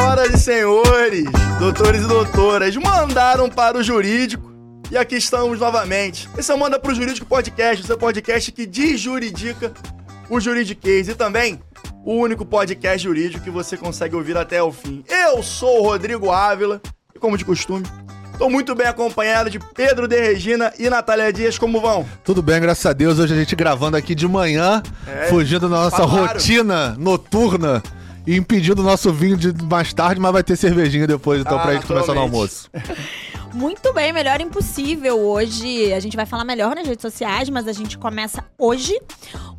Senhoras e senhores, doutores e doutoras, mandaram para o jurídico e aqui estamos novamente. Esse é o Manda pro Jurídico Podcast, o seu podcast que desjuridica o juridiquês e também o único podcast jurídico que você consegue ouvir até o fim. Eu sou o Rodrigo Ávila e, como de costume, Estou muito bem acompanhado de Pedro de Regina e Natália Dias. Como vão? Tudo bem, graças a Deus. Hoje a gente gravando aqui de manhã, é, fugindo da nossa falaram. rotina noturna e impedindo o nosso vinho de mais tarde, mas vai ter cervejinha depois, então, ah, pra gente começar no almoço. Muito bem, melhor impossível. Hoje a gente vai falar melhor nas redes sociais, mas a gente começa hoje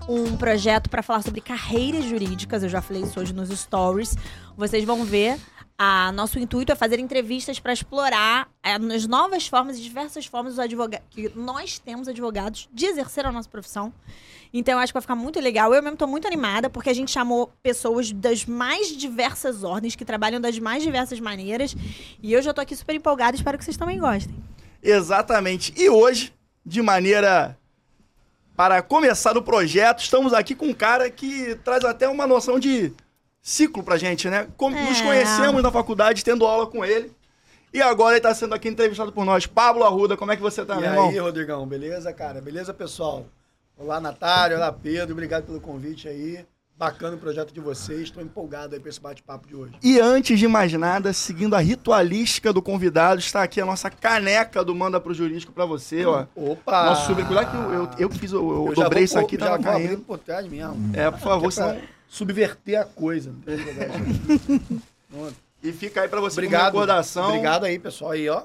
um projeto para falar sobre carreiras jurídicas. Eu já falei isso hoje nos stories. Vocês vão ver a, nosso intuito é fazer entrevistas para explorar é, as novas formas e diversas formas que nós temos advogados de exercer a nossa profissão. Então, eu acho que vai ficar muito legal. Eu mesmo estou muito animada, porque a gente chamou pessoas das mais diversas ordens, que trabalham das mais diversas maneiras. E eu já estou aqui super empolgada, espero que vocês também gostem. Exatamente. E hoje, de maneira para começar o projeto, estamos aqui com um cara que traz até uma noção de ciclo pra gente, né? Como é. Nos conhecemos na faculdade, tendo aula com ele. E agora ele tá sendo aqui entrevistado por nós. Pablo Arruda, como é que você tá, e meu irmão? E aí, Rodrigão, beleza, cara? Beleza, pessoal? Olá, Natália, olá, Pedro, obrigado pelo convite aí. Bacana o projeto de vocês, estou empolgado aí para esse bate-papo de hoje. E antes de mais nada, seguindo a ritualística do convidado, está aqui a nossa caneca do Manda pro Jurídico para você, ó. Opa! Nosso sobre... Cuidado que eu, eu, eu fiz, eu, eu, dobrei vou, isso aqui, tava caindo. por trás mesmo. É, por favor, senão subverter a coisa. e fica aí para você obrigado, recordação. Obrigado aí, pessoal. Aí, ó.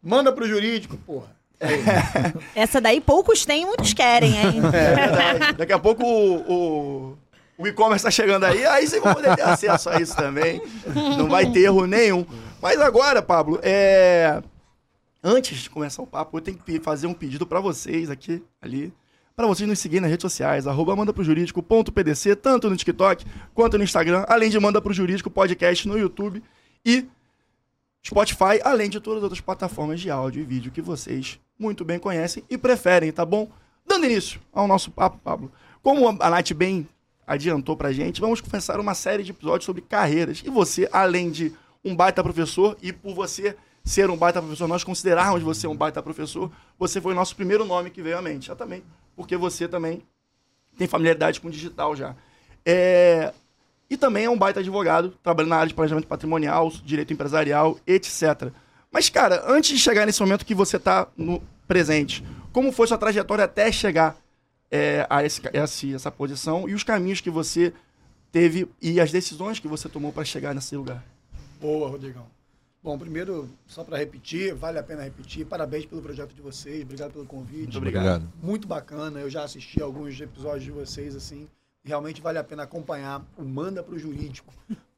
Manda pro jurídico, porra. Essa daí poucos têm, muitos querem, hein? É. Daqui a pouco o, o, o e-commerce tá chegando aí, aí vocês vão poder ter acesso a isso também. Não vai ter erro nenhum. Mas agora, Pablo, é... antes de começar o papo, eu tenho que fazer um pedido para vocês aqui, ali para vocês nos seguirem nas redes sociais, arroba mandaprojurídico.pdc, tanto no TikTok quanto no Instagram, além de Manda Pro Jurídico Podcast no YouTube e Spotify, além de todas as outras plataformas de áudio e vídeo que vocês muito bem conhecem e preferem, tá bom? Dando início ao nosso papo, Pablo. Como a Nath bem adiantou pra gente, vamos começar uma série de episódios sobre carreiras. E você, além de um baita professor, e por você ser um baita professor, nós considerarmos você um baita professor, você foi o nosso primeiro nome que veio à mente. Já também porque você também tem familiaridade com o digital já. É... E também é um baita advogado, trabalhando na área de planejamento patrimonial, direito empresarial, etc. Mas, cara, antes de chegar nesse momento que você está no presente, como foi sua trajetória até chegar é, a esse, essa, essa posição e os caminhos que você teve e as decisões que você tomou para chegar nesse lugar? Boa, Rodrigão. Bom, primeiro, só para repetir, vale a pena repetir. Parabéns pelo projeto de vocês, obrigado pelo convite. Muito obrigado. Muito bacana. Eu já assisti alguns episódios de vocês, assim. Realmente vale a pena acompanhar o Manda para o Jurídico.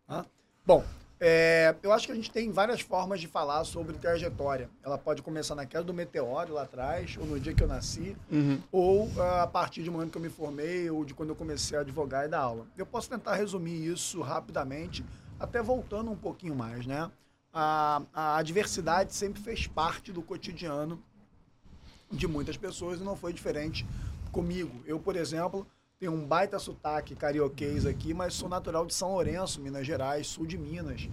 Tá? Bom, é, eu acho que a gente tem várias formas de falar sobre trajetória. Ela pode começar naquela do meteoro lá atrás, ou no dia que eu nasci, uhum. ou uh, a partir de momento que eu me formei, ou de quando eu comecei a advogar e dar aula. Eu posso tentar resumir isso rapidamente, até voltando um pouquinho mais, né? a, a adversidade sempre fez parte do cotidiano de muitas pessoas e não foi diferente comigo. Eu, por exemplo, tenho um baita sotaque carioquês aqui, mas sou natural de São Lourenço, Minas Gerais, sul de Minas.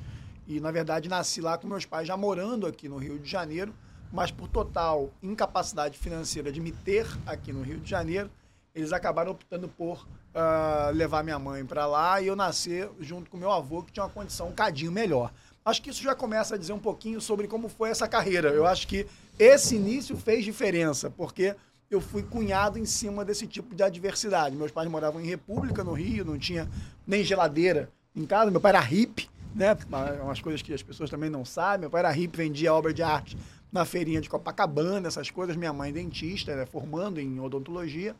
E, na verdade, nasci lá com meus pais já morando aqui no Rio de Janeiro, mas por total incapacidade financeira de me ter aqui no Rio de Janeiro, eles acabaram optando por uh, levar minha mãe para lá e eu nascer junto com meu avô, que tinha uma condição um cadinho melhor. Acho que isso já começa a dizer um pouquinho sobre como foi essa carreira. Eu acho que esse início fez diferença, porque eu fui cunhado em cima desse tipo de adversidade. Meus pais moravam em República, no Rio, não tinha nem geladeira em casa. Meu pai era hippie, né? Umas coisas que as pessoas também não sabem. Meu pai era hippie, vendia obra de arte na feirinha de Copacabana, essas coisas. Minha mãe dentista, né? formando em odontologia.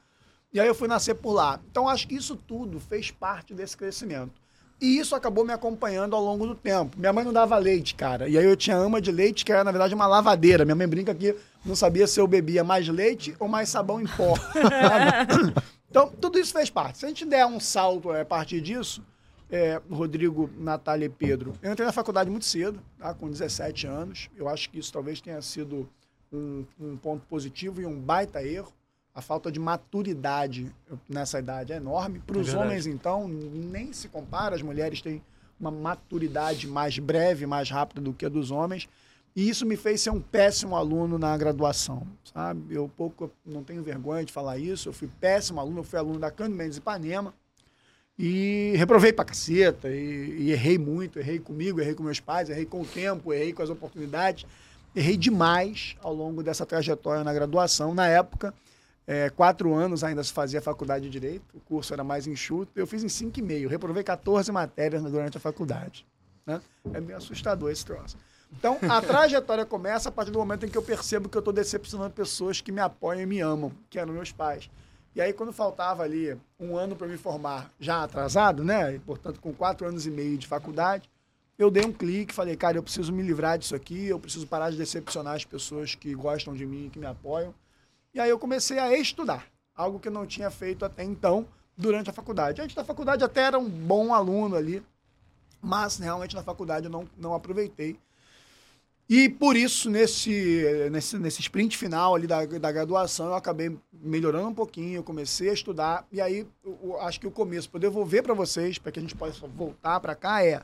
E aí eu fui nascer por lá. Então acho que isso tudo fez parte desse crescimento. E isso acabou me acompanhando ao longo do tempo. Minha mãe não dava leite, cara. E aí eu tinha ama de leite, que era, na verdade, uma lavadeira. Minha mãe brinca que não sabia se eu bebia mais leite ou mais sabão em pó. então, tudo isso fez parte. Se a gente der um salto a partir disso, é, Rodrigo, Natália e Pedro, eu entrei na faculdade muito cedo, tá? com 17 anos. Eu acho que isso talvez tenha sido um, um ponto positivo e um baita erro a falta de maturidade nessa idade é enorme. Para os é homens, então, nem se compara. As mulheres têm uma maturidade mais breve, mais rápida do que a dos homens. E isso me fez ser um péssimo aluno na graduação, sabe? Eu pouco não tenho vergonha de falar isso. Eu fui péssimo aluno, eu fui aluno da Cândido Mendes Ipanema e reprovei pra caceta e, e, errei muito, errei comigo, errei com meus pais, errei com o tempo, errei com as oportunidades, errei demais ao longo dessa trajetória na graduação. Na época, é, quatro anos ainda se fazia faculdade de Direito, o curso era mais enxuto, eu fiz em cinco e meio, reprovei 14 matérias durante a faculdade. Né? É meio assustador esse troço. Então, a trajetória começa a partir do momento em que eu percebo que eu estou decepcionando pessoas que me apoiam e me amam, que eram meus pais. E aí, quando faltava ali um ano para me formar, já atrasado, né? E, portanto, com quatro anos e meio de faculdade, eu dei um clique, falei, cara, eu preciso me livrar disso aqui, eu preciso parar de decepcionar as pessoas que gostam de mim, que me apoiam. E aí eu comecei a estudar, algo que eu não tinha feito até então durante a faculdade. Antes da faculdade até era um bom aluno ali, mas realmente na faculdade eu não, não aproveitei e por isso, nesse, nesse, nesse sprint final ali da, da graduação, eu acabei melhorando um pouquinho, eu comecei a estudar, e aí eu, acho que o começo, para devolver para vocês, para que a gente possa voltar para cá, é,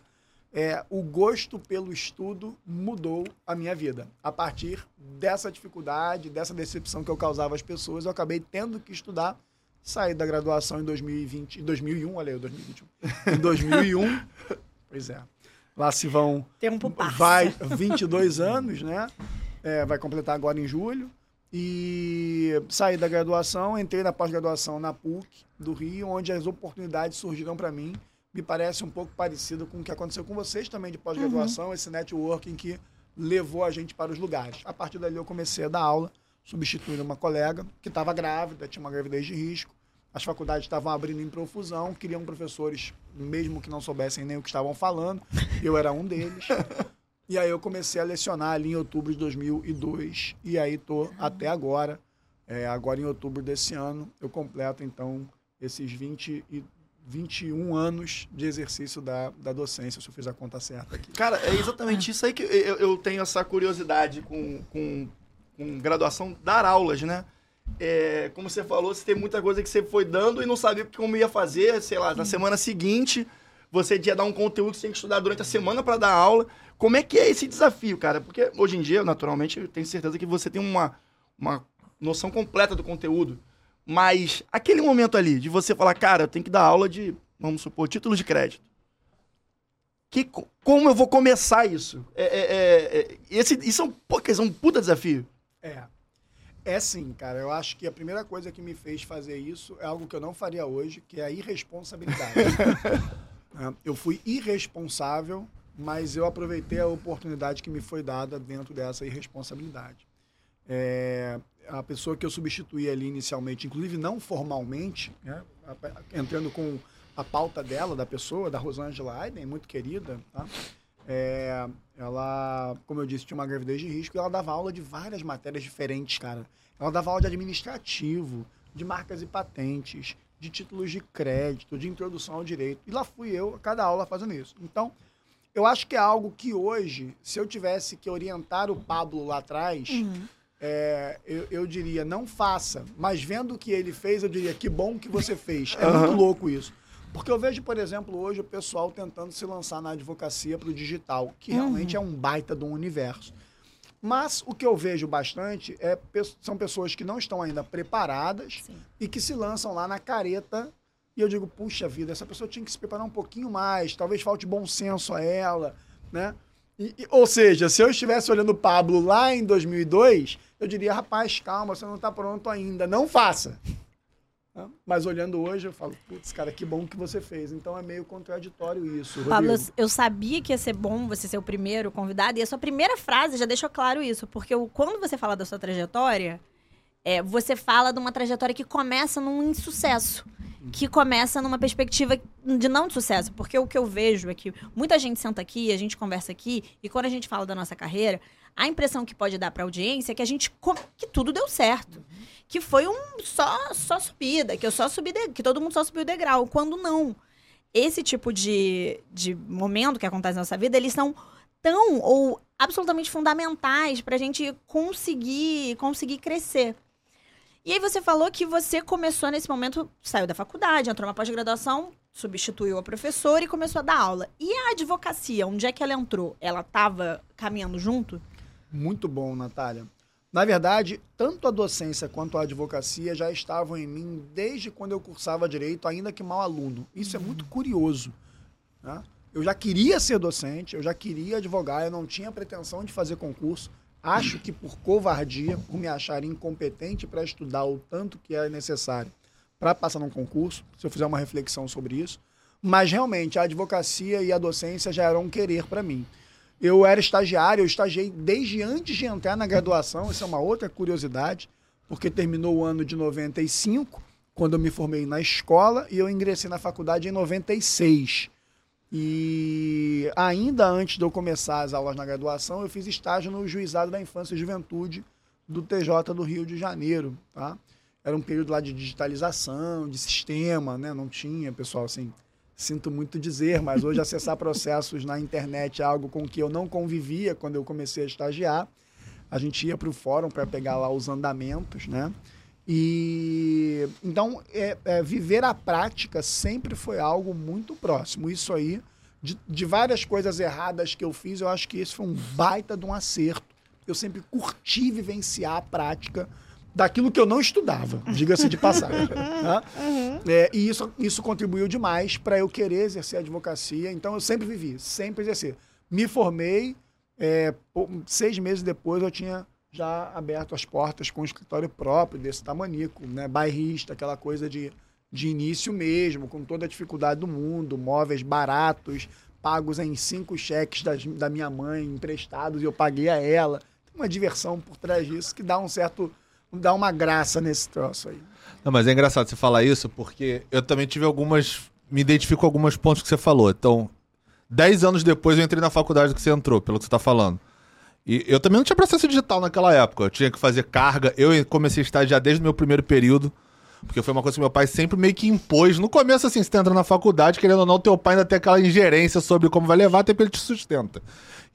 é o gosto pelo estudo mudou a minha vida. A partir dessa dificuldade, dessa decepção que eu causava às pessoas, eu acabei tendo que estudar, saí da graduação em 2020, 2001, olha aí, 2021, em 2001, pois é. Lá se vão. Tempo passa. Vai 22 anos, né? É, vai completar agora em julho. E saí da graduação, entrei na pós-graduação na PUC do Rio, onde as oportunidades surgiram para mim. Me parece um pouco parecido com o que aconteceu com vocês também de pós-graduação, uhum. esse networking que levou a gente para os lugares. A partir dali eu comecei a dar aula, substituindo uma colega que estava grávida, tinha uma gravidez de risco as faculdades estavam abrindo em profusão, queriam professores, mesmo que não soubessem nem o que estavam falando. Eu era um deles. E aí eu comecei a lecionar ali em outubro de 2002. E aí tô até agora. É, agora em outubro desse ano, eu completo então esses 20 e 21 anos de exercício da, da docência, se eu fiz a conta certa aqui. Cara, é exatamente isso aí que eu, eu tenho essa curiosidade com, com, com graduação, dar aulas, né? é, como você falou, você tem muita coisa que você foi dando e não sabia como ia fazer, sei lá, na semana seguinte você ia dar um conteúdo que você tem que estudar durante a semana para dar aula. Como é que é esse desafio, cara? Porque hoje em dia, naturalmente, eu tenho certeza que você tem uma, uma noção completa do conteúdo. Mas aquele momento ali de você falar, cara, eu tenho que dar aula de, vamos supor, títulos de crédito. Que, como eu vou começar isso? É, é, é, é esse, isso é um, pô, é um puta desafio. É. É sim, cara. Eu acho que a primeira coisa que me fez fazer isso é algo que eu não faria hoje, que é a irresponsabilidade. É, eu fui irresponsável, mas eu aproveitei a oportunidade que me foi dada dentro dessa irresponsabilidade. É, a pessoa que eu substituí ali inicialmente, inclusive não formalmente, né, entrando com a pauta dela, da pessoa, da Rosângela Aiden, muito querida, tá? É, ela, como eu disse, tinha uma gravidez de risco e ela dava aula de várias matérias diferentes, cara. Ela dava aula de administrativo, de marcas e patentes, de títulos de crédito, de introdução ao direito. E lá fui eu, a cada aula, fazendo isso. Então, eu acho que é algo que hoje, se eu tivesse que orientar o Pablo lá atrás, uhum. É, eu, eu, diria, não faça. Mas vendo o que ele fez, eu diria, que bom que você fez. É uhum. muito louco isso. Porque eu vejo, por exemplo, hoje o pessoal tentando se lançar na advocacia para o digital, que uhum. realmente é um baita um universo. Mas o que eu vejo bastante é, são pessoas que não estão ainda preparadas Sim. e que se lançam lá na careta. E eu digo, puxa vida, essa pessoa tinha que se preparar um pouquinho mais, talvez falte bom senso a ela, né? E, e, ou seja, se eu estivesse olhando o Pablo lá em 2002, eu diria, rapaz, calma, você não está pronto ainda, não faça. Mas olhando hoje, eu falo, putz, cara, que bom que você fez. Então é meio contraditório isso. Pablo, eu sabia que ia ser bom você ser o primeiro convidado, e a sua primeira frase já deixou claro isso, porque quando você fala da sua trajetória, é, você fala de uma trajetória que começa num insucesso. Que começa numa perspectiva de não de sucesso. Porque o que eu vejo é que muita gente senta aqui, a gente conversa aqui, e quando a gente fala da nossa carreira, a impressão que pode dar para a audiência é que a gente que tudo deu certo, que foi um só só subida, que eu só subi de, que todo mundo só subiu o degrau, quando não. Esse tipo de, de momento que acontece na nossa vida, eles são tão ou absolutamente fundamentais para a gente conseguir conseguir crescer. E aí você falou que você começou nesse momento, saiu da faculdade, entrou na pós-graduação substituiu a professora e começou a dar aula. E a advocacia, onde é que ela entrou? Ela estava caminhando junto? Muito bom, Natália. Na verdade, tanto a docência quanto a advocacia já estavam em mim desde quando eu cursava direito, ainda que mal aluno. Isso é muito curioso. Né? Eu já queria ser docente, eu já queria advogar, eu não tinha pretensão de fazer concurso. Acho que por covardia, por me achar incompetente para estudar o tanto que é necessário para passar num concurso, se eu fizer uma reflexão sobre isso. Mas realmente a advocacia e a docência já eram um querer para mim. Eu era estagiário, eu estagiei desde antes de entrar na graduação, isso é uma outra curiosidade, porque terminou o ano de 95, quando eu me formei na escola, e eu ingressei na faculdade em 96. E ainda antes de eu começar as aulas na graduação, eu fiz estágio no Juizado da Infância e Juventude do TJ do Rio de Janeiro, tá? Era um período lá de digitalização, de sistema, né? Não tinha, pessoal, assim, sinto muito dizer, mas hoje acessar processos na internet é algo com que eu não convivia quando eu comecei a estagiar. A gente ia para o fórum para pegar lá os andamentos, né? E então é, é, viver a prática sempre foi algo muito próximo. Isso aí, de, de várias coisas erradas que eu fiz, eu acho que esse foi um baita de um acerto. Eu sempre curti vivenciar a prática daquilo que eu não estudava, diga-se de passagem. né? uhum. é, e isso, isso contribuiu demais para eu querer exercer a advocacia. Então eu sempre vivi, sempre exerci. Me formei, é, seis meses depois eu tinha já aberto as portas com um escritório próprio desse tamanico, né? bairrista, aquela coisa de, de início mesmo, com toda a dificuldade do mundo, móveis baratos, pagos em cinco cheques das, da minha mãe, emprestados, e eu paguei a ela. Tem uma diversão por trás disso que dá um certo dá uma graça nesse troço aí. Não, mas é engraçado você falar isso, porque eu também tive algumas. Me identifico com alguns pontos que você falou. Então, dez anos depois eu entrei na faculdade que você entrou, pelo que você está falando. E eu também não tinha processo digital naquela época. Eu tinha que fazer carga. Eu comecei a estagiar desde o meu primeiro período. Porque foi uma coisa que meu pai sempre meio que impôs. No começo, assim, você tá entrando na faculdade, querendo ou não, teu pai ainda tem aquela ingerência sobre como vai levar, até porque ele te sustenta.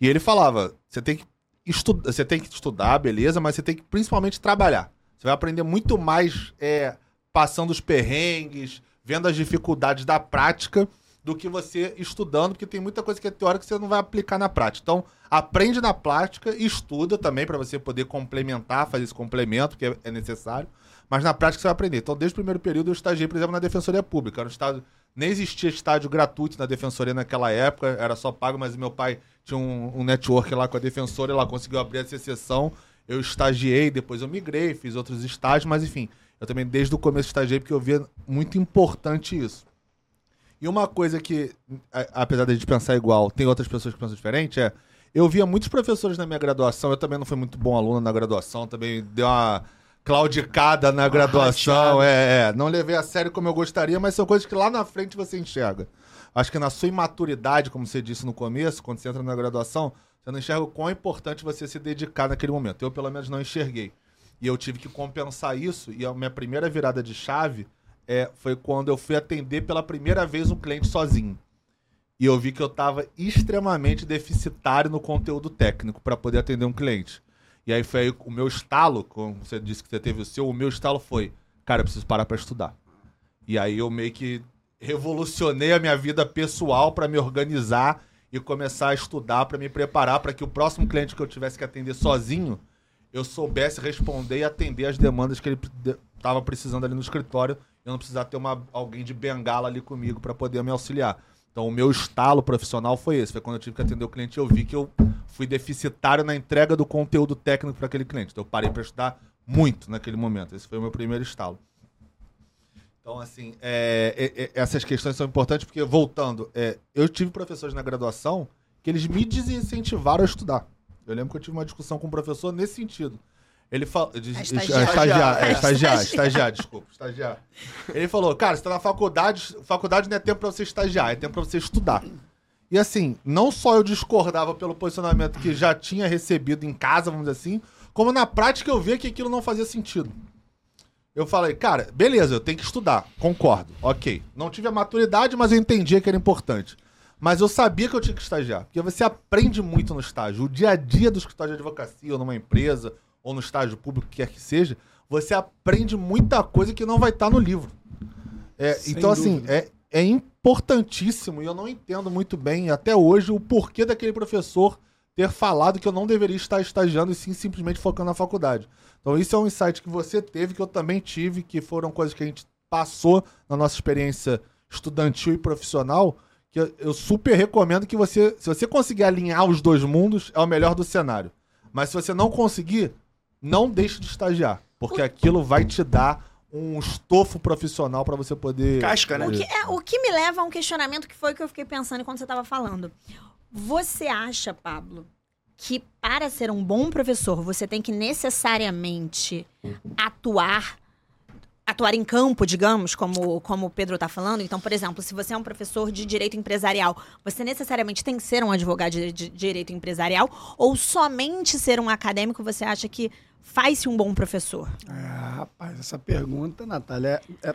E ele falava: você tem que você tem que estudar, beleza, mas você tem que principalmente trabalhar. Você vai aprender muito mais é, passando os perrengues, vendo as dificuldades da prática, do que você estudando, porque tem muita coisa que é teórica que você não vai aplicar na prática. Então, aprende na prática e estuda também para você poder complementar, fazer esse complemento que é, é necessário. Mas na prática você vai aprender. Então, desde o primeiro período, eu estagiei, por exemplo, na Defensoria Pública. Era um estado, nem existia estádio gratuito na Defensoria naquela época, era só pago, mas meu pai tinha um, um network lá com a Defensoria, ela conseguiu abrir essa exceção. Eu estagiei, depois eu migrei, fiz outros estágios, mas enfim, eu também desde o começo estagiei porque eu via muito importante isso. E uma coisa que, apesar de a gente pensar igual, tem outras pessoas que pensam diferente, é. Eu via muitos professores na minha graduação, eu também não fui muito bom aluno na graduação, também deu uma claudicada na graduação. é, é, não levei a sério como eu gostaria, mas são coisas que lá na frente você enxerga. Acho que na sua imaturidade, como você disse no começo, quando você entra na graduação, você não enxerga o quão é importante você se dedicar naquele momento. Eu, pelo menos, não enxerguei. E eu tive que compensar isso, e a minha primeira virada de chave é, foi quando eu fui atender pela primeira vez um cliente sozinho. E eu vi que eu estava extremamente deficitário no conteúdo técnico para poder atender um cliente. E aí foi aí o meu estalo, como você disse que você teve o seu, o meu estalo foi, cara, eu preciso parar para estudar. E aí eu meio que revolucionei a minha vida pessoal para me organizar e começar a estudar para me preparar para que o próximo cliente que eu tivesse que atender sozinho, eu soubesse responder e atender as demandas que ele estava precisando ali no escritório eu não precisar ter uma, alguém de bengala ali comigo para poder me auxiliar. Então, o meu estalo profissional foi esse. Foi quando eu tive que atender o cliente eu vi que eu fui deficitário na entrega do conteúdo técnico para aquele cliente. Então, eu parei para estudar muito naquele momento. Esse foi o meu primeiro estalo. Então, assim, é, é, é, essas questões são importantes porque, voltando, é, eu tive professores na graduação que eles me desincentivaram a estudar. Eu lembro que eu tive uma discussão com um professor nesse sentido. Ele falou. É estagiário. Estagiário, é, estagiário, estagiário, desculpa, estagiário. Ele falou, cara, você tá na faculdade, faculdade não é tempo pra você estagiar, é tempo pra você estudar. E assim, não só eu discordava pelo posicionamento que já tinha recebido em casa, vamos dizer assim, como na prática eu via que aquilo não fazia sentido. Eu falei, cara, beleza, eu tenho que estudar, concordo, ok. Não tive a maturidade, mas eu entendia que era importante. Mas eu sabia que eu tinha que estagiar, porque você aprende muito no estágio. O dia a dia do escritório de advocacia, ou numa empresa, ou no estágio público, quer que seja, você aprende muita coisa que não vai estar no livro. É, então, assim, é, é importantíssimo e eu não entendo muito bem até hoje o porquê daquele professor ter falado que eu não deveria estar estagiando e sim simplesmente focando na faculdade. Então isso é um insight que você teve, que eu também tive, que foram coisas que a gente passou na nossa experiência estudantil e profissional, que eu, eu super recomendo que você, se você conseguir alinhar os dois mundos, é o melhor do cenário. Mas se você não conseguir, não deixe de estagiar, porque aquilo vai te dar um estofo profissional para você poder Casca, né? O que, é, o que me leva a um questionamento que foi que eu fiquei pensando enquanto você estava falando. Você acha, Pablo, que para ser um bom professor você tem que necessariamente atuar atuar em campo, digamos, como, como o Pedro está falando. Então, por exemplo, se você é um professor de direito empresarial, você necessariamente tem que ser um advogado de, de direito empresarial ou somente ser um acadêmico você acha que faz-se um bom professor? É, rapaz, essa pergunta, Natália, é... é...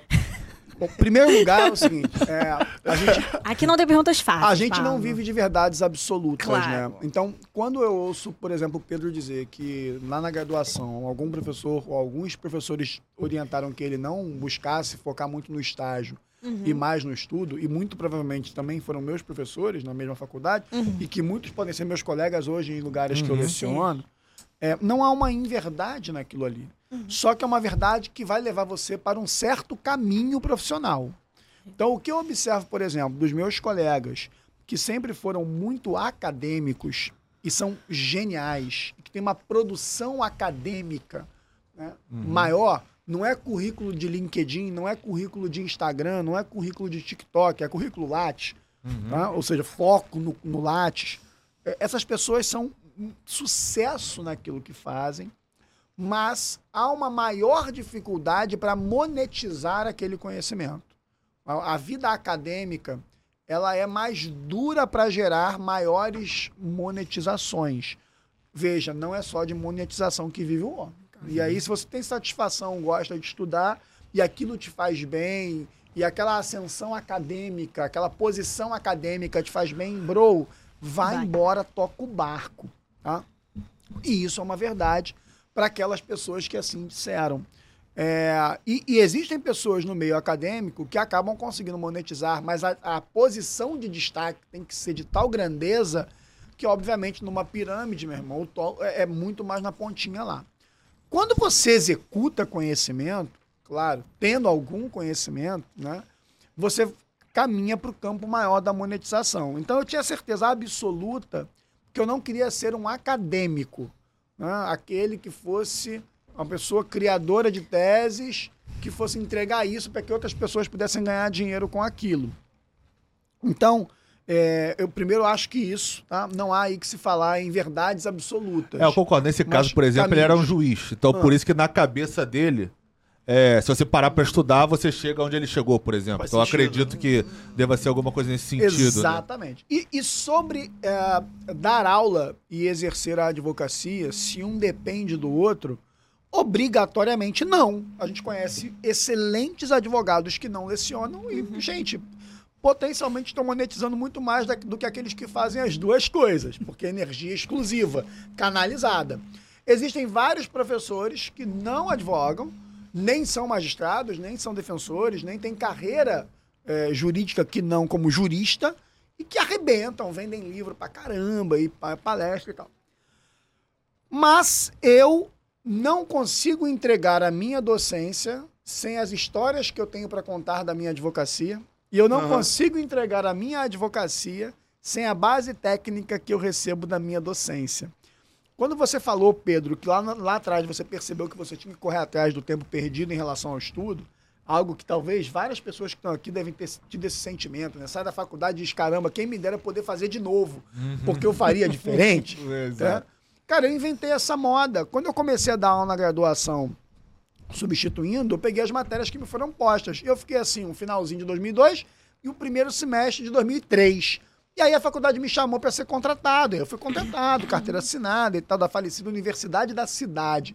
Bom, primeiro lugar é o seguinte, é, a gente, Aqui não tem perguntas fáceis. a gente não Pablo. vive de verdades absolutas, Claro. né? Então, quando eu ouço, por exemplo, o Pedro dizer que lá na graduação algum professor ou alguns professores orientaram que ele não buscasse focar muito no estágio Uhum. e mais no estudo, e muito provavelmente também foram meus professores na mesma faculdade, Uhum. e que muitos podem ser meus colegas hoje em lugares que eu Uhum. leciono, é, não há uma inverdade naquilo ali. Uhum. Só que é uma verdade que vai levar você para um certo caminho profissional. Então, o que eu observo, por exemplo, dos meus colegas que sempre foram muito acadêmicos e são geniais, e que tem uma produção acadêmica né, maior, não é currículo de LinkedIn, não é currículo de Instagram, não é currículo de TikTok, é currículo Lattes, tá? ou seja, foco no, no Lattes. É, Essas pessoas são sucesso naquilo que fazem, mas há uma maior dificuldade para monetizar aquele conhecimento. A, a vida acadêmica ela é mais dura para gerar maiores monetizações. Veja, não é só de monetização que vive o homem. cara. E aí, se você tem satisfação, gosta de estudar e aquilo te faz bem, e aquela ascensão acadêmica, aquela posição acadêmica te faz bem, bro, vai, Vai. embora, toca o barco. Tá? E isso é uma verdade para aquelas pessoas que assim disseram. É, e, e existem pessoas no meio acadêmico que acabam conseguindo monetizar, mas a, a posição de destaque tem que ser de tal grandeza que, obviamente, numa pirâmide, meu irmão, é, é muito mais na pontinha lá. Quando você executa conhecimento, claro, tendo algum conhecimento, né, você caminha para o campo maior da monetização. Então, eu tinha certeza absoluta que eu não queria ser um acadêmico, né, aquele que fosse uma pessoa criadora de teses, que fosse entregar isso para que outras pessoas pudessem ganhar dinheiro com aquilo. Então, é, eu primeiro acho que isso, tá? não há aí que se falar em verdades absolutas. É, eu concordo. Nesse caso, por exemplo, ele era um caminhos. juiz. Então, por Ah. isso que na cabeça dele, é, se você parar pra estudar, você chega onde ele chegou, por exemplo. Faz então, sentido. acredito que deva ser alguma coisa nesse sentido. né? Exatamente. E, e sobre é, dar aula e exercer a advocacia, se um depende do outro, obrigatoriamente não. A gente conhece excelentes advogados que não lecionam e, gente, potencialmente estão monetizando muito mais da- do que aqueles que fazem as duas coisas, porque é energia exclusiva, canalizada. Existem vários professores que não advogam, nem são magistrados, nem são defensores, nem têm carreira eh, jurídica que não como jurista e que arrebentam, vendem livro pra caramba e pa- palestra e tal. Mas eu não consigo entregar a minha docência sem as histórias que eu tenho para contar da minha advocacia. E eu não Aham. consigo entregar a minha advocacia sem a base técnica que eu recebo da minha docência. Quando você falou, Pedro, que lá, lá atrás você percebeu que você tinha que correr atrás do tempo perdido em relação ao estudo, algo que talvez várias pessoas que estão aqui devem ter tido esse sentimento, né? Sai da faculdade e diz, caramba, quem me dera poder fazer de novo, porque eu faria diferente. Exato. né? Cara, eu inventei essa moda. Quando eu comecei a dar aula na graduação substituindo, eu peguei as matérias que me foram postas. Eu fiquei assim, um finalzinho de 2002 e o primeiro semestre de 2003. E aí a faculdade me chamou para ser contratado. Eu fui contratado, carteira assinada e tal, da falecida Universidade da Cidade.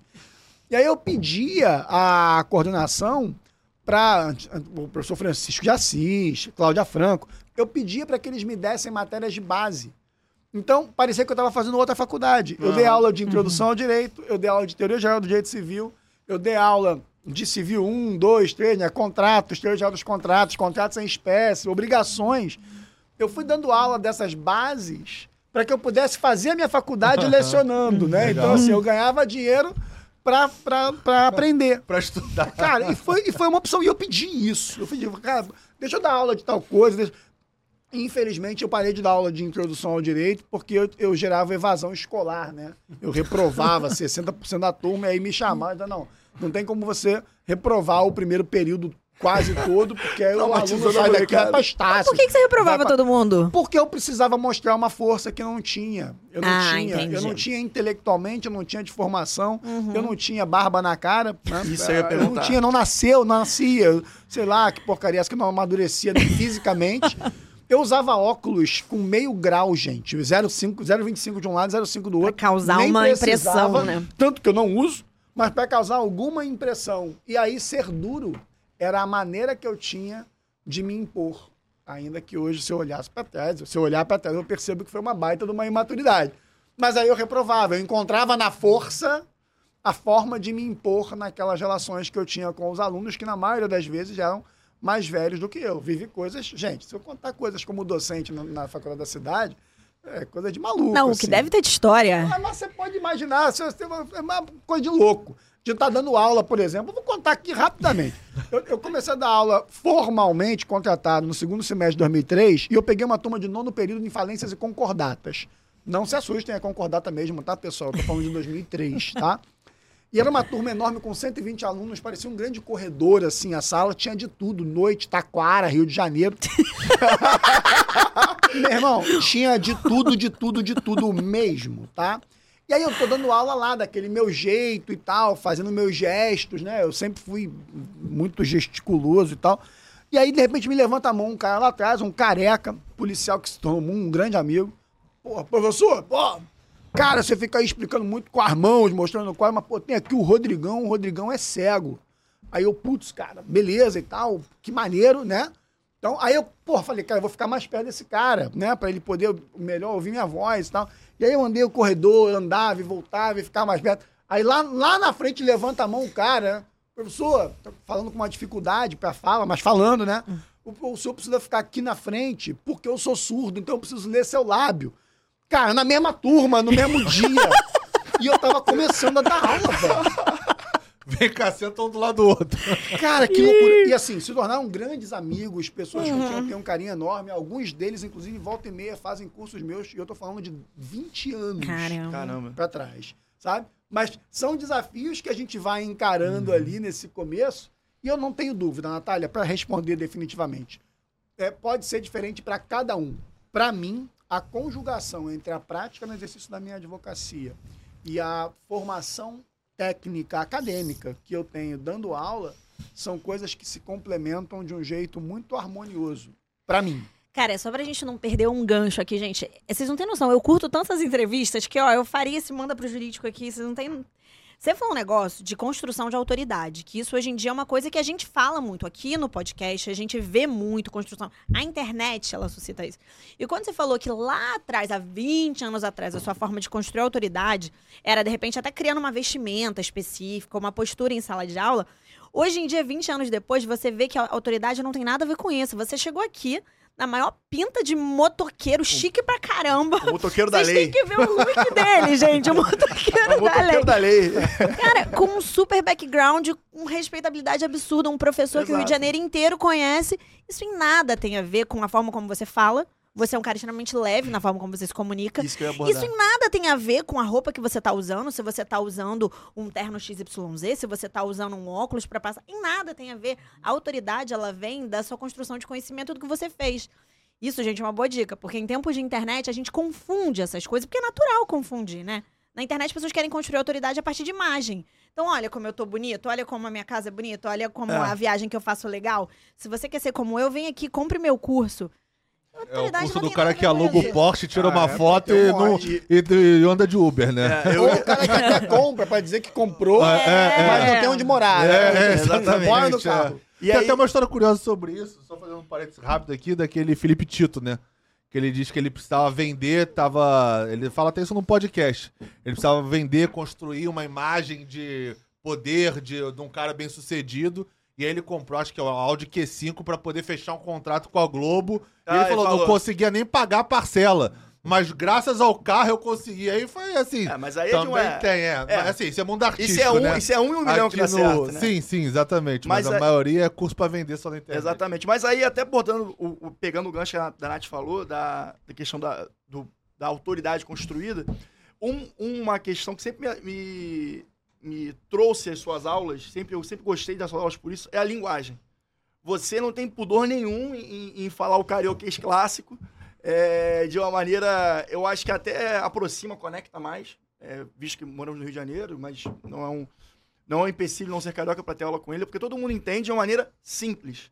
E aí eu pedia a coordenação para o professor Francisco de Assis, Cláudia Franco, eu pedia para que eles me dessem matérias de base. Então, parecia que eu estava fazendo outra faculdade. Eu dei Aham. aula de introdução ao direito, eu dei aula de teoria geral do direito civil, eu dei aula de civil 1, 2, 3, né? Contratos, teoria dos contratos, contratos em espécie, obrigações. Eu fui dando aula dessas bases para que eu pudesse fazer a minha faculdade lecionando, né? Então, assim, eu ganhava dinheiro para aprender. Pra estudar. Cara, e foi, e foi uma opção. E eu pedi isso. Eu pedi, cara, deixa eu dar aula de tal coisa. deixa- Infelizmente, eu parei de dar aula de introdução ao direito porque eu, eu gerava evasão escolar, né? Eu reprovava 60% da turma e aí me chamavam. então, Não, não tem como você reprovar o primeiro período quase todo, porque aí o aluno Traumatizando a sai daqui pra Estácio. Por que, que você reprovava pra- todo mundo? porque eu precisava mostrar uma força que eu não tinha. Eu não Ah, tinha. entendi. Eu não tinha intelectualmente, eu não tinha de formação, eu não tinha barba na cara. né? Isso eu ia eu não perguntar. tinha, não nasceu, não nascia. Sei lá, que porcaria, essa que não amadurecia fisicamente. Eu usava óculos com meio grau, gente. 0,5, 0,25 de um lado, 0,5 do outro. causar Nem uma impressão, né? Tanto que eu não uso, mas para causar alguma impressão. E aí, ser duro era a maneira que eu tinha de me impor. Ainda que hoje, se eu olhasse para trás, se eu olhar para trás, eu percebo que foi uma baita de uma imaturidade. Mas aí eu reprovava, eu encontrava na força a forma de me impor naquelas relações que eu tinha com os alunos, que na maioria das vezes eram mais velhos do que eu. Vivi coisas. Gente, se eu contar coisas como docente na, na faculdade da cidade, é coisa de maluco. Não, o assim. que deve ter de história. Ah, Mas você pode imaginar, se você- é uma coisa de louco. De estar dando aula, por exemplo, vou contar aqui rapidamente. Eu, eu comecei a dar aula formalmente contratado no segundo semestre de 2003 e eu peguei uma turma de nono período em falências e concordatas. Não se assustem, é concordata mesmo, tá, pessoal? Eu tô falando de 2003, tá? E era uma turma enorme com 120 alunos, parecia um grande corredor, assim, a sala tinha de tudo, noite, Taquara, Rio de Janeiro. Meu irmão, tinha de tudo, de tudo, de tudo mesmo, tá? E aí eu tô dando aula lá, daquele meu jeito e tal, fazendo meus gestos, né? Eu sempre fui muito gesticuloso e tal. E aí, de repente, me levanta a mão um cara lá atrás, um careca, policial que se tornou um grande amigo. Porra, professor, pô, cara, você fica aí explicando muito com as mãos, mostrando o quadro, mas, pô, tem aqui o Rodrigão, o Rodrigão é cego. Aí eu, putz, cara, beleza e tal, que maneiro, né? Então, aí eu, porra, falei, cara, eu vou ficar mais perto desse cara, né? Pra ele poder melhor ouvir minha voz e tal. E aí eu andei o corredor, eu andava e voltava e ficava mais perto. Aí lá, lá na frente levanta a mão o cara, né? Professor, tô falando com uma dificuldade pra fala, mas falando, né? O, o senhor precisa ficar aqui na frente porque eu sou surdo, então eu preciso ler seu lábio. Cara, na mesma turma, no mesmo dia. e eu tava começando a dar aula, velho. Vem cá, senta um do lado do outro. Cara, que loucura. E assim, se tornaram grandes amigos, pessoas que eu tenho um carinho enorme. Alguns deles, inclusive, volta e meia, fazem cursos meus. E eu tô falando de 20 anos Caramba. Caramba. pra trás, sabe? Mas são desafios que a gente vai encarando ali nesse começo. E eu não tenho dúvida, Natália, para responder definitivamente. É, pode ser diferente para cada um. Para mim, a conjugação entre a prática no exercício da minha advocacia e a formação técnica acadêmica que eu tenho dando aula são coisas que se complementam de um jeito muito harmonioso. Para mim. Cara, é só pra gente não perder um gancho aqui, gente. Vocês não têm noção, eu curto tantas entrevistas que, ó, eu faria esse manda pro jurídico aqui, vocês não têm. Você falou um negócio de construção de autoridade, que isso hoje em dia é uma coisa que a gente fala muito aqui no podcast, a gente vê muito construção. A internet, ela suscita isso. E quando você falou que lá atrás, há 20 anos atrás, a sua forma de construir autoridade era, de repente, até criando uma vestimenta específica, uma postura em sala de aula, hoje em dia, 20 anos depois, você vê que a autoridade não tem nada a ver com isso. Você chegou aqui na maior pinta de motoqueiro, chique pra caramba. O motoqueiro da Vocês lei. têm que ver o look dele, gente. O motoqueiro O da lei. motoqueiro da lei. Cara, com um super background, com respeitabilidade absurda, um professor que o Rio de Exato. Janeiro inteiro conhece. Isso em nada tem a ver com a forma como você fala. Você é um cara extremamente leve na forma como você se comunica. Isso que eu ia abordar. Isso em nada tem a ver com a roupa que você tá usando, se você tá usando um terno XYZ, se você tá usando um óculos pra passar. Em nada tem a ver. A autoridade, ela vem da sua construção de conhecimento do que você fez. Isso, gente, é uma boa dica, porque em tempos de internet a gente confunde essas coisas, porque é natural confundir, né? Na internet as pessoas querem construir autoridade a partir de imagem. Então, olha como eu tô bonito, olha como a minha casa é bonita, olha como É. a viagem que eu faço legal. Se você quer ser como eu, vem aqui, compre meu curso. É o curso do cara que aluga o. Porsche, tira Ah, uma é, foto e, um não, e, e anda de Uber, né? É, eu, Ou o cara que até compra pra dizer que comprou, É, mas é. não tem onde morar. É, né? é, exatamente, Fora do é. carro. E Tem aí- até uma história curiosa sobre isso, só fazendo um parênteses rápido aqui, daquele Felipe Tito, né? Que ele diz que ele precisava vender, tava. Ele fala até isso no podcast. Ele precisava vender, construir uma imagem de poder de, de um cara bem sucedido. E aí ele comprou, acho que é o Audi Q5 pra poder fechar um contrato com a Globo. Ah, e ele ele falou, falou. não conseguia nem pagar a parcela. Mas graças ao carro eu consegui. Aí foi assim. É, mas aí é de também um- tem, é. é. Mas, assim, isso é mundo artístico, Isso é, um, né? isso é um em um milhão que Aqui dá no- certo, né? Sim, sim, exatamente. Mas, Mas a a- maioria é curso pra vender só na internet. Exatamente. Mas aí, até botando, o, o- pegando o gancho que a, da Nath falou, da, da questão da, do- da autoridade construída, um- uma questão que sempre me, me, me trouxe as suas aulas, sempre, eu sempre gostei das suas aulas por isso, é a linguagem. Você não tem pudor nenhum em, em falar o carioquês clássico, é, de uma maneira, eu acho que até aproxima, conecta mais, é, visto que moramos no Rio de Janeiro, mas não é um, não é um empecilho não ser carioca para ter aula com ele, porque todo mundo entende de uma maneira simples.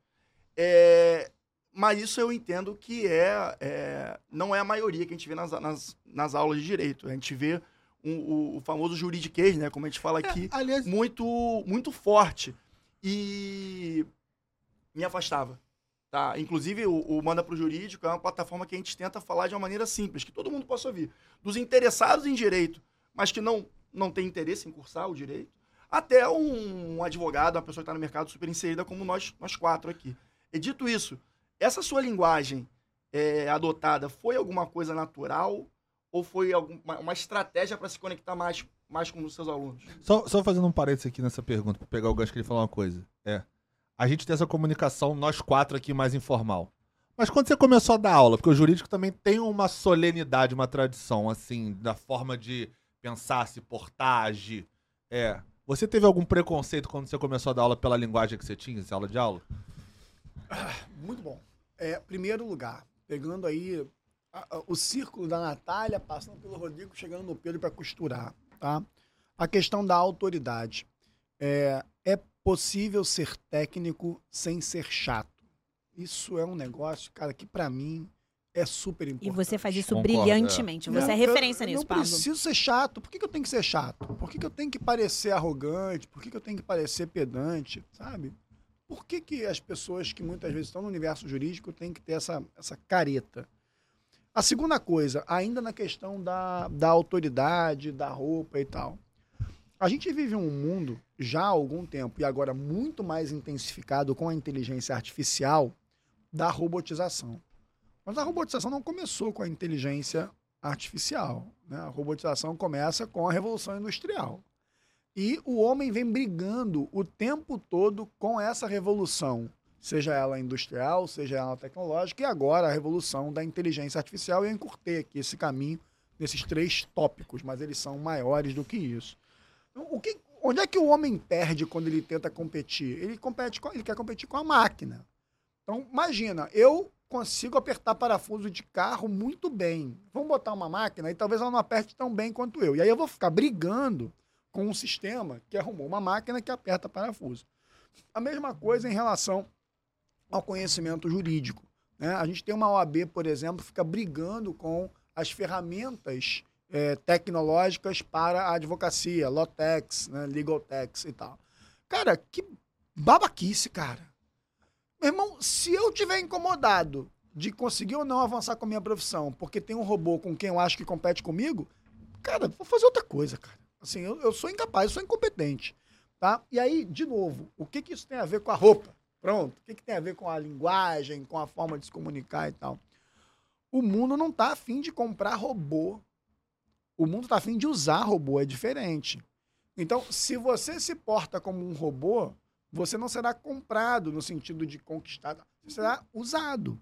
É, mas isso eu entendo que é, é, não é a maioria que a gente vê nas, nas, nas aulas de direito. A gente vê um- o, o famoso juridiquês, né, como a gente fala aqui, É, aliás, muito, muito forte. E me afastava. Tá? Inclusive, o, o Manda pro Jurídico é uma plataforma que a gente tenta falar de uma maneira simples, que todo mundo possa ouvir. Dos interessados em direito, mas que não, não tem interesse em cursar o direito, até um, um advogado, uma pessoa que está no mercado super inserida, como nós, nós quatro aqui. E dito isso, essa sua linguagem é, adotada foi alguma coisa natural ou foi alguma, uma estratégia para se conectar mais, mais com os seus alunos? Só, só fazendo um parênteses aqui nessa pergunta, pra pegar o gancho que ele falou uma coisa. É. A gente tem essa comunicação, nós quatro aqui, mais informal. Mas quando você começou a dar aula, porque o jurídico também tem uma solenidade, uma tradição, assim, da forma de pensar, se portar, agir. É. Você teve algum preconceito quando você começou a dar aula pela linguagem que você tinha, essa aula de aula? Muito bom. É, primeiro lugar, pegando aí o círculo da Natália, passando pelo Rodrigo, chegando no Pedro para costurar, tá? A questão da autoridade. É, é possível ser técnico sem ser chato. Isso é um negócio, cara, que para mim é super E importante. você faz isso Concordo, brilhantemente. Você é Eu- referência eu nisso, Não Pablo. preciso ser chato. Por que, que eu tenho que ser chato? Por que, que eu tenho que parecer arrogante? Por que, que eu tenho que parecer pedante? Sabe? Por que, que as pessoas que muitas vezes estão no universo jurídico têm que ter essa, essa careta? A segunda coisa, ainda na questão da, da autoridade, da roupa e tal. A gente vive um mundo já há algum tempo e agora muito mais intensificado com a inteligência artificial da robotização. Mas a robotização não começou com a inteligência artificial. Né? A robotização começa com a Revolução Industrial. E o homem vem brigando o tempo todo com essa revolução, seja ela industrial, seja ela tecnológica, e agora a revolução da inteligência artificial. Eu encurtei aqui esse caminho nesses três tópicos, mas eles são maiores do que isso. Então, o que, onde é que o homem perde quando ele tenta competir? Ele, compete com- ele quer competir com a máquina. Então, imagina, eu consigo apertar parafuso de carro muito bem. Vamos botar uma máquina e talvez ela não aperte tão bem quanto eu. E aí eu vou ficar brigando com um sistema que arrumou uma máquina que aperta parafuso. A mesma coisa em relação ao conhecimento jurídico. né? A gente tem uma OAB, por exemplo, que fica brigando com as ferramentas eh, tecnológicas para a advocacia, Lotex, né, Legal Tax e tal. Cara, que babaquice, cara. Meu irmão, se eu tiver incomodado de conseguir ou não avançar com a minha profissão, porque tem um robô com quem eu acho que compete comigo, cara, vou fazer outra coisa, cara. Assim, eu, eu sou incapaz, eu sou incompetente, tá? E aí, de novo, o que que isso tem a ver com a roupa? Pronto. O que que tem a ver com a linguagem, com a forma de se comunicar e tal? O mundo não tá afim de comprar robô. O mundo tá afim de usar robô, é diferente. Então, se você se porta como um robô, você não será comprado no sentido de conquistar, você será usado.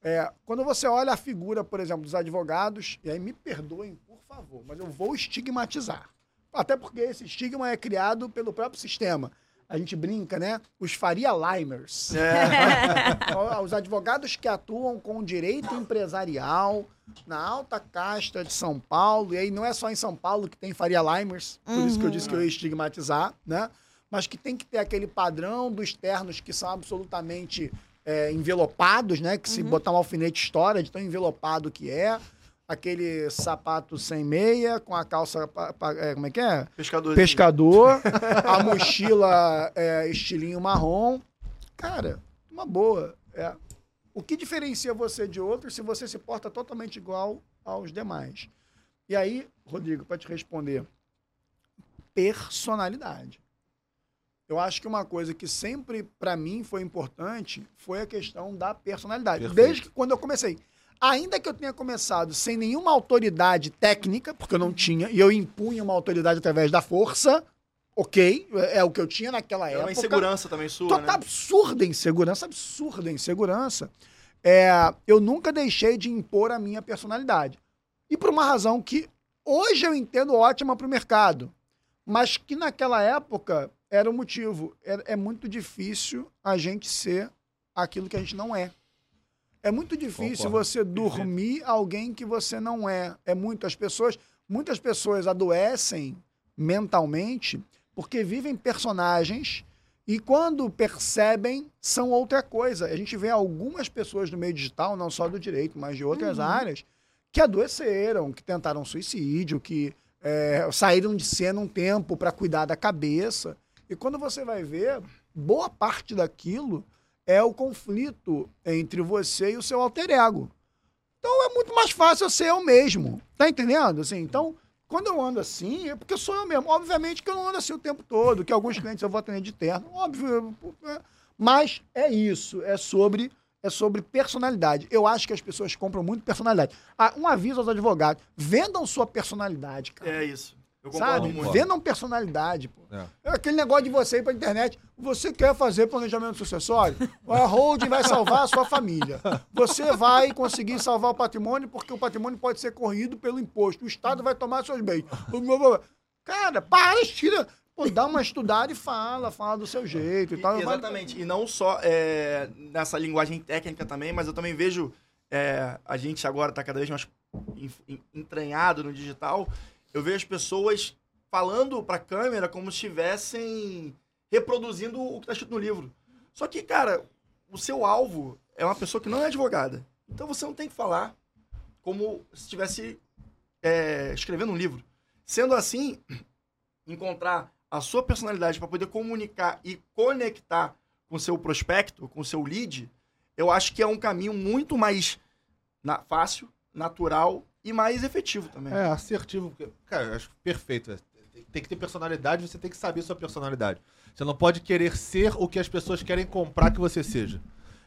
É, quando você olha a figura, por exemplo, dos advogados, e aí me perdoem, por favor, mas eu vou estigmatizar. Até porque esse estigma é criado pelo próprio sistema. A gente brinca, né? Os Faria Limers. Os advogados que atuam com direito empresarial na alta casta de São Paulo, e aí não é só em São Paulo que tem Faria Limers, por isso que eu disse que eu ia estigmatizar, né? Mas que tem que ter aquele padrão dos ternos que são absolutamente é, envelopados, né? Que se botar um alfinete estoura de tão envelopado que é. Aquele sapato sem meia, com a calça. pa- pa- é, como é que é? Pescador. pescador, a mochila é, estilinho marrom. Cara, uma boa. É. O que diferencia você de outro se você se porta totalmente igual aos demais? E aí, Rodrigo, para te responder, personalidade. eu acho que uma coisa que sempre, pra mim, foi importante foi a questão da personalidade. Perfeito. Desde que quando eu comecei. Ainda que eu tenha começado sem nenhuma autoridade técnica, porque eu não tinha, e eu impunha uma autoridade através da força, ok, é, é o que eu tinha naquela É uma época. insegurança também sua, Tota- né? absurda insegurança, absurda insegurança. É, eu nunca deixei de impor a minha personalidade. E por uma razão que hoje eu entendo ótima para o mercado, mas que naquela época era o motivo. É, é muito difícil a gente ser aquilo que a gente não é. É muito difícil Concordo. você dormir alguém que você não é. É muito. As pessoas, muitas pessoas adoecem mentalmente porque vivem personagens e quando percebem são outra coisa. A gente vê algumas pessoas no meio digital, não só do direito, mas de outras áreas, que adoeceram, que tentaram suicídio, que é, saíram de cena um tempo para cuidar da cabeça. E quando você vai ver, boa parte daquilo é o conflito entre você e o seu alter ego. Então é muito mais fácil eu ser eu mesmo. Tá entendendo? Assim, então, quando eu ando assim, é porque sou eu mesmo. Obviamente que eu não ando assim o tempo todo, que alguns clientes eu vou atender de terno, óbvio. é. Mas é isso, é sobre é sobre personalidade. Eu acho que as pessoas compram muito personalidade. Ah, um aviso aos advogados: vendam sua personalidade, cara. É isso. Eu Sabe? muito. Vendam personalidade, pô. É. É aquele negócio de você ir pra internet. Você quer fazer planejamento sucessório? A holding vai salvar a sua família. Você vai conseguir salvar o patrimônio porque o patrimônio pode ser corrido pelo imposto. O Estado vai tomar seus bens. Cara, para, tira. Pô, dá uma estudada e fala, fala do seu jeito e, E- tal. Exatamente. E não só é, nessa linguagem técnica também, mas eu também vejo é, a gente agora está cada vez mais en- en- entranhado no digital. Eu vejo as pessoas falando para a câmera como se estivessem reproduzindo o que está escrito no livro. Só que, cara, o seu alvo é uma pessoa que não é advogada. Então você não tem que falar como se estivesse é, escrevendo um livro. Sendo assim, encontrar a sua personalidade para poder comunicar e conectar com o seu prospecto, com o seu lead, eu acho que é um caminho muito mais na- fácil, natural e mais efetivo também. É, assertivo. porque, Cara, acho perfeito. é. Tem que ter personalidade, você tem que saber sua personalidade. Você não pode querer ser o que as pessoas querem comprar que você seja.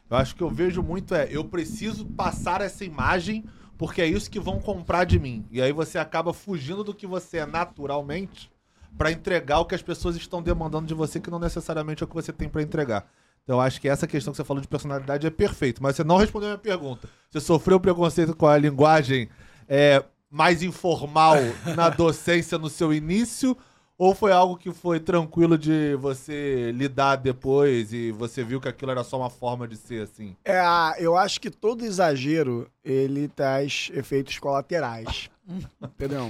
Eu acho que eu vejo muito é, eu preciso passar essa imagem porque é isso que vão comprar de mim. E aí você acaba fugindo do que você é naturalmente pra entregar o que as pessoas estão demandando de você, que não necessariamente é o que você tem pra entregar. Então eu acho que essa questão que você falou de personalidade é perfeito. Mas você não respondeu a minha pergunta. Você sofreu preconceito com a linguagem é, mais informal na docência no seu início? Ou foi algo que foi tranquilo de você lidar depois e você viu que aquilo era só uma forma de ser assim? É, eu acho que todo exagero, ele traz efeitos colaterais. entendeu?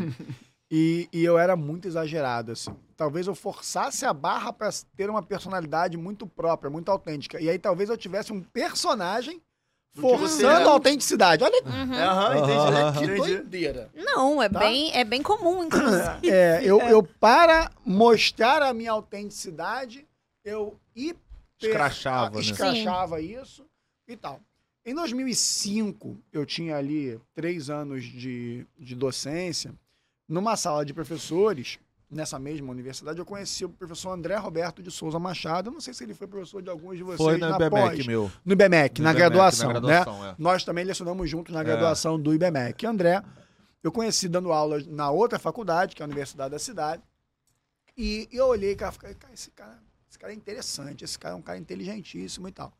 E, e eu era muito exagerado, assim. Talvez eu forçasse a barra para ter uma personalidade muito própria, muito autêntica. E aí talvez eu tivesse um personagem Você forçando é. a autenticidade. Olha É, aham, entendi. Aham. que entendi. doideira. Não, é, Tá? bem, é bem comum, inclusive. É, eu, eu, para mostrar a minha autenticidade, eu hiper- Escrachava, né? escrachava isso e tal. Em 2005, eu tinha ali três anos de, de docência. Numa sala de professores, nessa mesma universidade, eu conheci o professor André Roberto de Souza Machado. Não sei se ele foi professor de alguns de vocês Foi no na IBMEC, pós. meu. No IBMEC, na, IBMEC, graduação, na né? é. Nós também lecionamos juntos na É. graduação do IBMEC. André, eu conheci dando aula na outra faculdade, que é a Universidade da Cidade. E eu olhei e cara, fiquei, cara, esse cara, esse cara é interessante, esse cara é um cara inteligentíssimo e tal.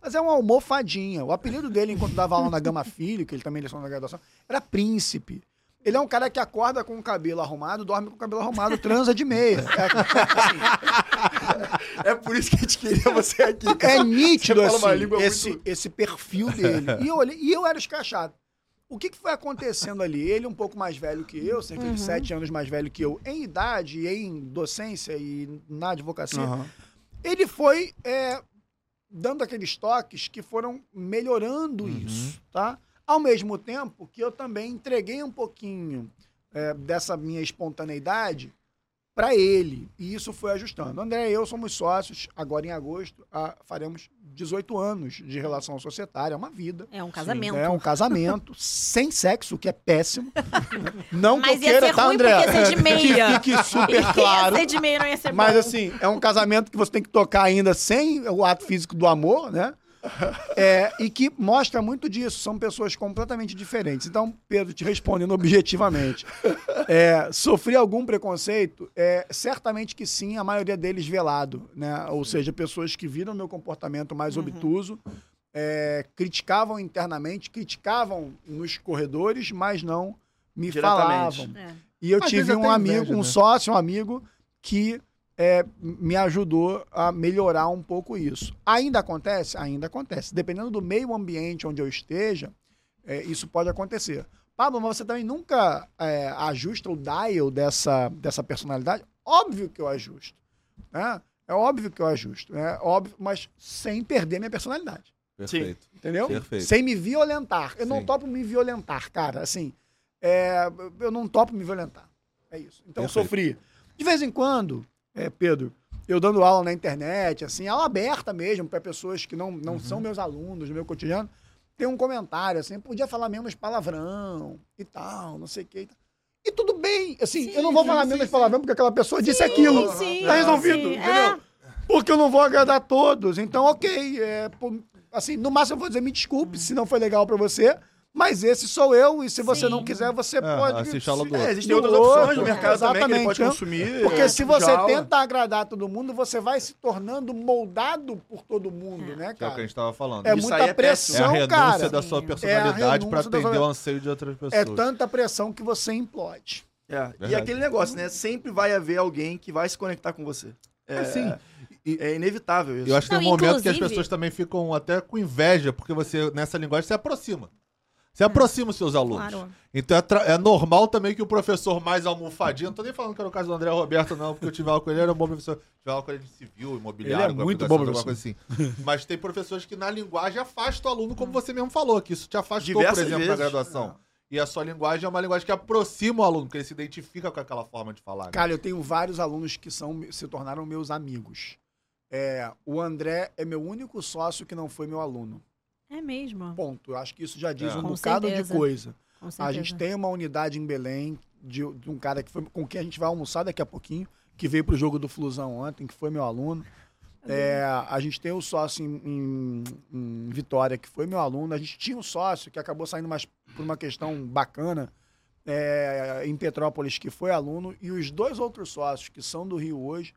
Mas é uma almofadinha. O apelido dele, enquanto dava aula na Gama Filho, que ele também lecionou na graduação, era Príncipe. Ele é um cara que acorda com o cabelo arrumado, dorme com o cabelo arrumado, transa de meia. É por isso que a gente queria você aqui. cara. É nítido assim, esse, muito- esse perfil dele. E eu, olhei, e eu era escrachado. O que, que foi acontecendo ali? Ele um pouco mais velho que eu, cerca de sete anos mais velho que eu, em idade, e em docência e na advocacia. Aham. Ele foi é, dando aqueles toques que foram melhorando Uhum. isso, tá? Ao mesmo tempo que eu também entreguei um pouquinho é, dessa minha espontaneidade para ele. E isso foi ajustando. André e eu somos sócios, agora em agosto, ah, faremos 18 anos de relação societária, é uma vida. É um casamento. É um casamento sem sexo, o que é péssimo. Não Mas que eu queira, ser tá, ruim André? ia ser de meia. Que fique super claro. Ia ser de meio, não ia ser Mas bom. assim, é um casamento que você tem que tocar ainda sem o ato físico do amor, né? É, e que mostra muito disso. São pessoas completamente diferentes. Então, Pedro, te respondendo objetivamente, é, sofri algum preconceito? É, certamente que sim, a maioria deles velado, né? Ou seja, pessoas que viram meu comportamento mais obtuso, é, criticavam internamente, criticavam nos corredores, mas não me falavam. É. E eu Às tive um amigo, inveja, um né? sócio, um amigo que é, me ajudou a melhorar um pouco isso. Ainda acontece? Ainda acontece. Dependendo do meio ambiente onde eu esteja, é, isso pode acontecer. Pablo, mas você também nunca é, ajusta o dial dessa, dessa personalidade? Óbvio que eu ajusto. Né? É óbvio que eu ajusto. É óbvio, mas sem perder minha personalidade. Perfeito. Entendeu? Perfeito. Sem me violentar. Eu não Sim. topo me violentar, cara. Assim, é, eu não topo me violentar. É isso. Então eu Perfeito. sofri. De vez em quando, é, Pedro, eu dando aula na internet, assim, aula aberta mesmo, para pessoas que não, não Uhum. são meus alunos no meu cotidiano, tem um comentário assim, podia falar menos palavrão e tal, não sei o que. E, tal. e tudo bem, assim, eu não vou falar menos palavrão porque aquela pessoa disse aquilo. sim, tá resolvido, sim, entendeu? é. Porque eu não vou agradar todos. Então, ok. é, assim, no máximo eu vou dizer me desculpe se não foi legal pra você, mas esse sou eu e se você Sim. não quiser, você pode. assiste aula do. É, existem do outras opções no mercado também que ele pode exatamente, consumir. Porque é, se tipo você aula. tenta agradar todo mundo, você vai se tornando moldado por todo mundo, né, Que é o que a cara? gente tava falando. É Isso muita aí é péssimo. É a pressão, renúncia cara. da sua personalidade É a pra renúncia da atender sua- o anseio de outras pessoas. É tanta pressão que você implode. É, E aquele negócio, né? Sempre vai haver alguém que vai se conectar com você. É, Assim, é inevitável isso. Eu acho que Não, tem um momento que as inclusive- pessoas também ficam até com inveja, porque você, nessa linguagem, se aproxima. Você aproxima os seus alunos. Claro. Então é, é normal também que o professor mais almofadinho, não tô nem falando que era o caso do André Roberto, não, porque eu tive aula com ele, era um bom professor. Tive aula com ele de civil, imobiliário, Ele é muito bom alguma coisa assim. Mas tem professores que na linguagem afastam o aluno, como você mesmo falou, que isso te afastou, por Diversas exemplo, na vezes. graduação. E a sua linguagem é uma linguagem que aproxima o aluno, porque ele se identifica com aquela forma de falar. né? Cara, eu tenho vários alunos que são, se tornaram meus amigos. É, o André é meu único sócio que não foi meu aluno. É mesmo. Ponto. Eu acho que isso já diz É. um Com bocado certeza. de coisa. A gente tem uma unidade em Belém de, de um cara que foi, com quem a gente vai almoçar daqui a pouquinho, que veio pro jogo do Flusão ontem, que foi meu aluno. É, a gente tem o sócio em, em- em Vitória, que foi meu aluno. A gente tinha um sócio que acabou saindo mais por uma questão bacana é, em Petrópolis, que foi aluno. E os dois outros sócios, que são do Rio hoje,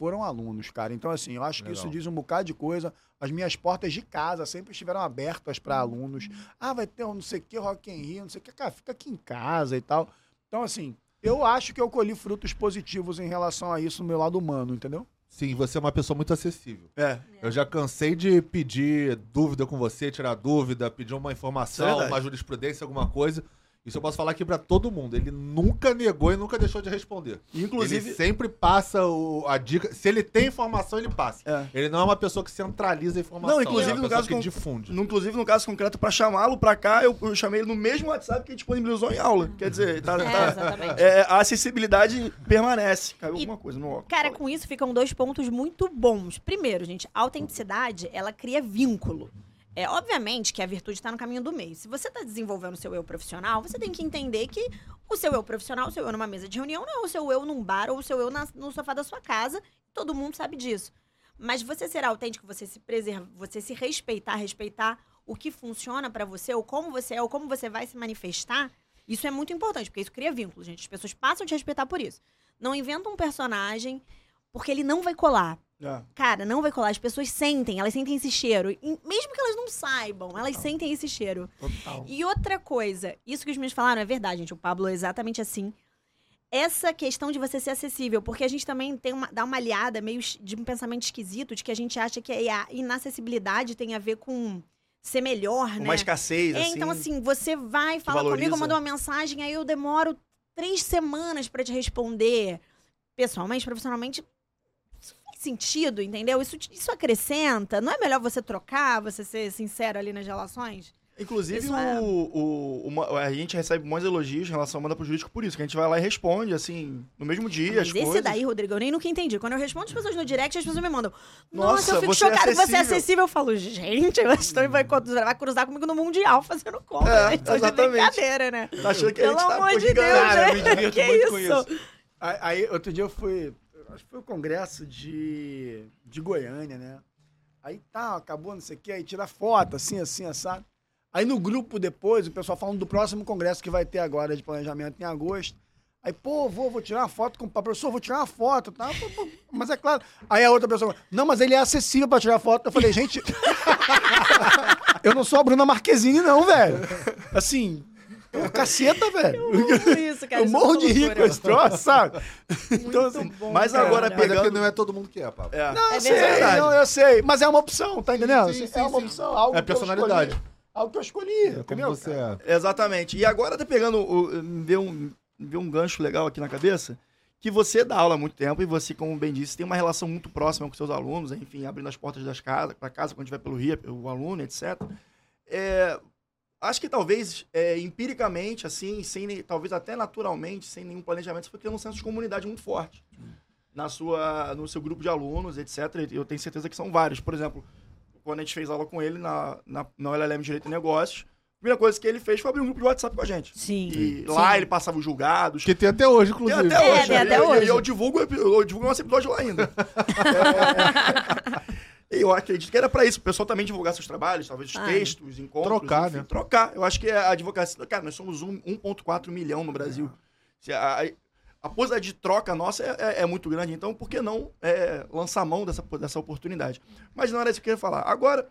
foram alunos, cara. Então, assim, eu acho que isso Legal. diz um bocado de coisa. As minhas portas de casa sempre estiveram abertas para alunos. Ah, vai ter um não sei o que, Rock in Rio, não sei o que. Cara, fica aqui em casa e tal. Então, assim, eu acho que eu colhi frutos positivos em relação a isso no meu lado humano, entendeu? Sim, você é uma pessoa muito acessível. É. Eu já cansei de pedir dúvida com você, tirar dúvida, pedir uma é informação, verdade. uma jurisprudência, alguma coisa. Isso eu posso falar aqui pra todo mundo. Ele nunca negou e nunca deixou de responder. Inclusive, ele sempre passa o- a dica. Se ele tem informação, ele passa. É. Ele não é uma pessoa que centraliza a informação. Não, inclusive, ele é uma no caso que com- difunde. no, inclusive, no caso concreto, pra chamá-lo pra cá, eu, eu chamei ele no mesmo WhatsApp que ele disponibilizou em aula. Quer dizer, tá, É, tá- é, a acessibilidade permanece. Caiu E, alguma coisa no óculos. Cara, com isso ficam dois pontos muito bons. Primeiro, gente, a autenticidade, ela cria vínculo. É, obviamente que a virtude está no caminho do meio. Se você está desenvolvendo o seu eu profissional, você tem que entender que o seu eu profissional, o seu eu numa mesa de reunião, não é o seu eu num bar ou o seu eu na- no sofá da sua casa. Todo mundo sabe disso. Mas você ser autêntico, você se preservar, você se respeitar, respeitar o que funciona pra você, ou como você é, ou como você vai se manifestar, isso é muito importante, porque isso cria vínculo, gente. As pessoas passam a te respeitar por isso. Não inventa um personagem, porque ele não vai colar. É. Cara, não vai colar. As pessoas sentem, elas sentem esse cheiro. E mesmo que elas não saibam, elas sentem esse cheiro. Total. E outra coisa, isso que os meninos falaram é verdade, gente. O Pablo é exatamente assim. Essa questão de você ser acessível, porque a gente também tem uma, dá uma aliada meio de um pensamento esquisito, de que a gente acha que a inacessibilidade tem a ver com ser melhor, Com né? uma escassez, É, assim. então assim, você vai, fala valoriza. comigo, manda uma mensagem, aí eu demoro três semanas pra te responder. Pessoalmente, profissionalmente, sentido, entendeu? Isso, isso acrescenta. Não é melhor você trocar, você ser sincero ali nas relações? Inclusive, Isso é. o, o, o- a gente recebe bons elogios em relação ao Manda pro Jurídico por isso, que a gente vai lá e responde, assim, no mesmo dia, Mas as esse coisas. daí, Rodrigo, eu nem nunca entendi. Quando eu respondo as pessoas no direct, as pessoas me mandam. Nossa, Nossa, eu fico você é chocada que você é acessível." acessível. Eu falo, gente, a Stone vai, vai cruzar comigo no Mundial fazendo compra. É, né? Tô de exatamente. brincadeira, né? Tá achando que a Pelo gente tá amor de. Deus, Cara, eu né? me divirto que muito com isso? Aí, outro dia eu fui. Acho que foi o congresso de, de Goiânia, né? Aí tá, acabou, não sei o quê, aí tira foto, assim, assim, assado. Aí no grupo depois, o pessoal falando do próximo congresso que vai ter agora de planejamento em agosto. Aí, pô, vou, vou tirar uma foto com o professor, vou tirar uma foto, tá? Mas é claro. Aí a outra pessoa, não, mas ele é acessível pra tirar foto. Eu falei, gente, eu não sou a Bruna Marquezine, não, velho. Assim, pô, caceta, velho. Por isso, cara. Eu isso é morro de rir com esse troço, sabe? Então, Muito assim, bom, mas cara. agora Mas é pegando- porque não é todo mundo que é, Pablo. É. Não, É eu sei, verdade. não, eu sei. Mas é uma opção, tá entendendo? sim, Assim, sim, é uma sim. opção, algo É que eu personalidade. escolhi, algo que eu escolhi, Como entendeu? você é. Exatamente. E agora tá pegando, o, me veio um, veio um gancho legal aqui na cabeça, que você dá aula há muito tempo e você, como bem disse, tem uma relação muito próxima com seus alunos, enfim, abrindo as portas das casas, para casa, quando estiver pelo Rio, o aluno, etc. É, acho que talvez, é, empiricamente, assim, sem, talvez até naturalmente, sem nenhum planejamento, você foi criando um senso de comunidade muito forte na sua, no seu grupo de alunos, etc. E Eu tenho certeza que são vários. Por exemplo, quando a gente fez aula com ele na, na, na LLM Direito e Negócios, a primeira coisa que ele fez foi abrir um grupo de WhatsApp com a gente. Sim. E sim. lá ele passava os julgados. Que tem até hoje, Tem inclusive. até É, hoje. tem né? até E- e hoje. Eu divulgo, eu divulgo nosso episódio lá ainda. É, Eu acredito que era pra isso, o pessoal também divulgar seus trabalhos, talvez os Ah. textos, encontros. Trocar, enfim, né? Trocar. Eu acho que a advocacia. Cara, nós somos um- 1,4 milhão no Brasil. Se A, a, possibilidade de troca nossa é, é- é muito grande, então por que não é, lançar mão dessa, dessa oportunidade? Mas não era isso que eu queria falar. Agora,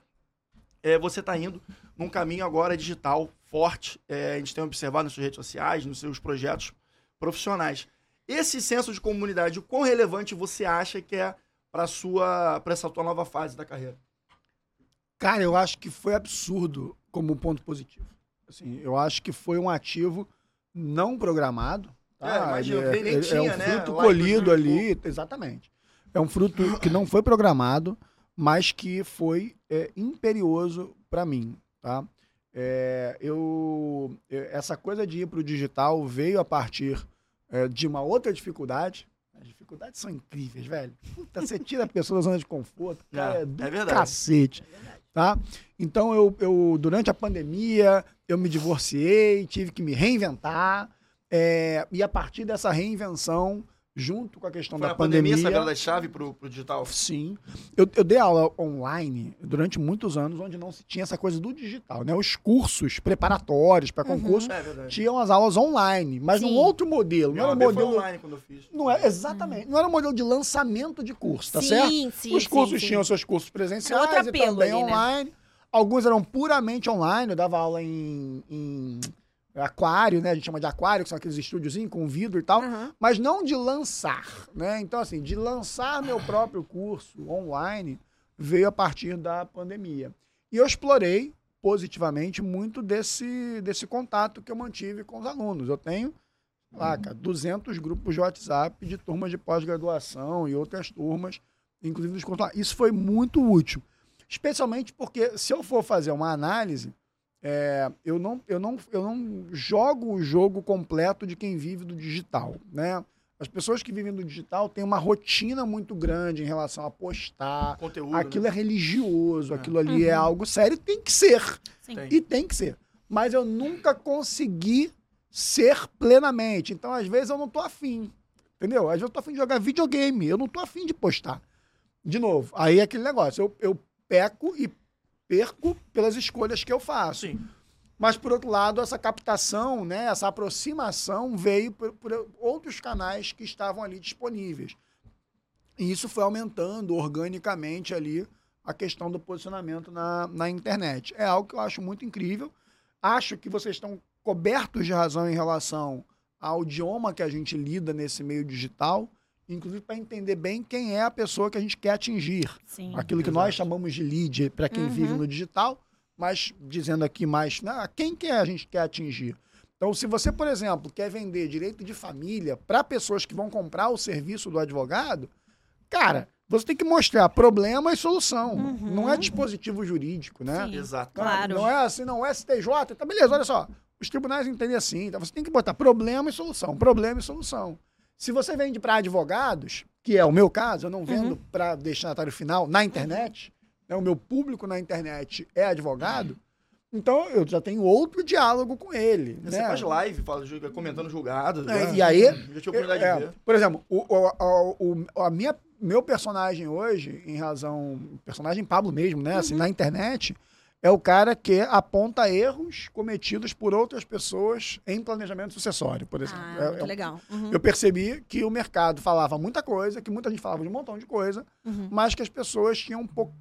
é, você está indo num caminho agora digital forte. É, a gente tem observado nas suas redes sociais, nos seus projetos profissionais. Esse senso de comunidade, o quão relevante você acha que é para sua para essa tua nova fase da carreira? Cara, eu acho que foi absurdo como ponto positivo. Assim, eu acho que foi um ativo não programado. É, Tá? imagino, Ele nem- nem é, tinha, é um né? fruto em colhido 2000 ali, exatamente. É um fruto que não foi programado, mas que foi é, imperioso para mim, tá? É, eu, eu- essa coisa de ir para o digital veio a partir é, de uma outra dificuldade. As dificuldades são incríveis, velho. Puta, você tira a pessoa da zona de conforto, cara, É, é, do é verdade. cacete, tá? Então, eu, eu, durante a pandemia, eu me divorciei, tive que me reinventar, é, e a partir dessa reinvenção, junto com a questão Foi da na pandemia, pandemia... essa chave pro, pro digital? Sim. Eu, eu dei aula online durante muitos anos, onde não se tinha essa coisa do digital, né? Os cursos preparatórios para concurso É verdade. tinham as aulas online, mas Sim. num outro modelo. Não era um modelo. online quando eu fiz. Não é, exatamente. Não era um modelo de lançamento de curso, tá sim, certo? sim, Os cursos sim, tinham sim. seus cursos presenciais Era outro e também ali, né? online. Alguns eram puramente online. Eu dava aula em, em aquário, né? A gente chama de aquário, que são aqueles estúdiozinhos com vidro e tal. Aham. Mas não de lançar, né? Então, assim, de lançar meu próprio curso online veio a partir da pandemia. E eu explorei positivamente muito desse, desse contato que eu mantive com os alunos. Eu tenho, sei lá, cara, 200 grupos de WhatsApp de turmas de pós-graduação e outras turmas, inclusive dos cursos. Isso foi muito útil. Especialmente porque, se eu for fazer uma análise, é, eu, não, eu, não, eu não jogo o jogo completo de quem vive do digital, né? As pessoas que vivem do digital têm uma rotina muito grande em relação a postar. Conteúdo. Aquilo né? é religioso, aquilo ali é algo sério, tem que ser. Sim. Tem. E tem que ser. Mas eu nunca consegui ser plenamente. Então, às vezes, eu não tô afim. Entendeu? Às vezes eu tô afim de jogar videogame. Eu não tô afim de postar. De novo, aí é aquele negócio. Eu, eu peco e perco pelas escolhas que eu faço. Sim. Mas, por outro lado, essa captação, né, essa aproximação veio por, por outros canais que estavam ali disponíveis. E isso foi aumentando organicamente ali a questão do posicionamento na, na internet. É algo que eu acho muito incrível. Acho que vocês estão cobertos de razão em relação ao idioma que a gente lida nesse meio digital, inclusive para entender bem quem é a pessoa que a gente quer atingir Sim. aquilo que nós chamamos de lead para quem Uhum. vive no digital, mas dizendo aqui mais, né, quem que a gente quer atingir? Então, se você, por exemplo, quer vender direito de família para pessoas que vão comprar o serviço do advogado, cara, você tem que mostrar problema e solução. Não é dispositivo jurídico, né? Sim. Exato. Não é- Claro. Não é assim, não, o STJ, tá beleza, olha só. Os tribunais entendem assim, então você tem que botar problema e solução, problema e solução. Se você vende para advogados, que é o meu caso, eu não vendo para destinatário final na internet, né, o meu público na internet é advogado, então eu já tenho outro diálogo com ele. Você né? faz live, fala, comentando julgados. É, né? e aí, Já tive a oportunidade é, de ver. por exemplo, o, o, o, o- a minha, meu personagem hoje, em razão. Personagem Pablo mesmo, né? Uhum. Assim, na internet, é o cara que aponta erros cometidos por outras pessoas em planejamento sucessório, por exemplo. Ah, É- muito é legal. Uhum. Eu percebi que o mercado falava muita coisa, que muita gente falava de um montão de coisa, Uhum. mas que as pessoas tinham um pouco,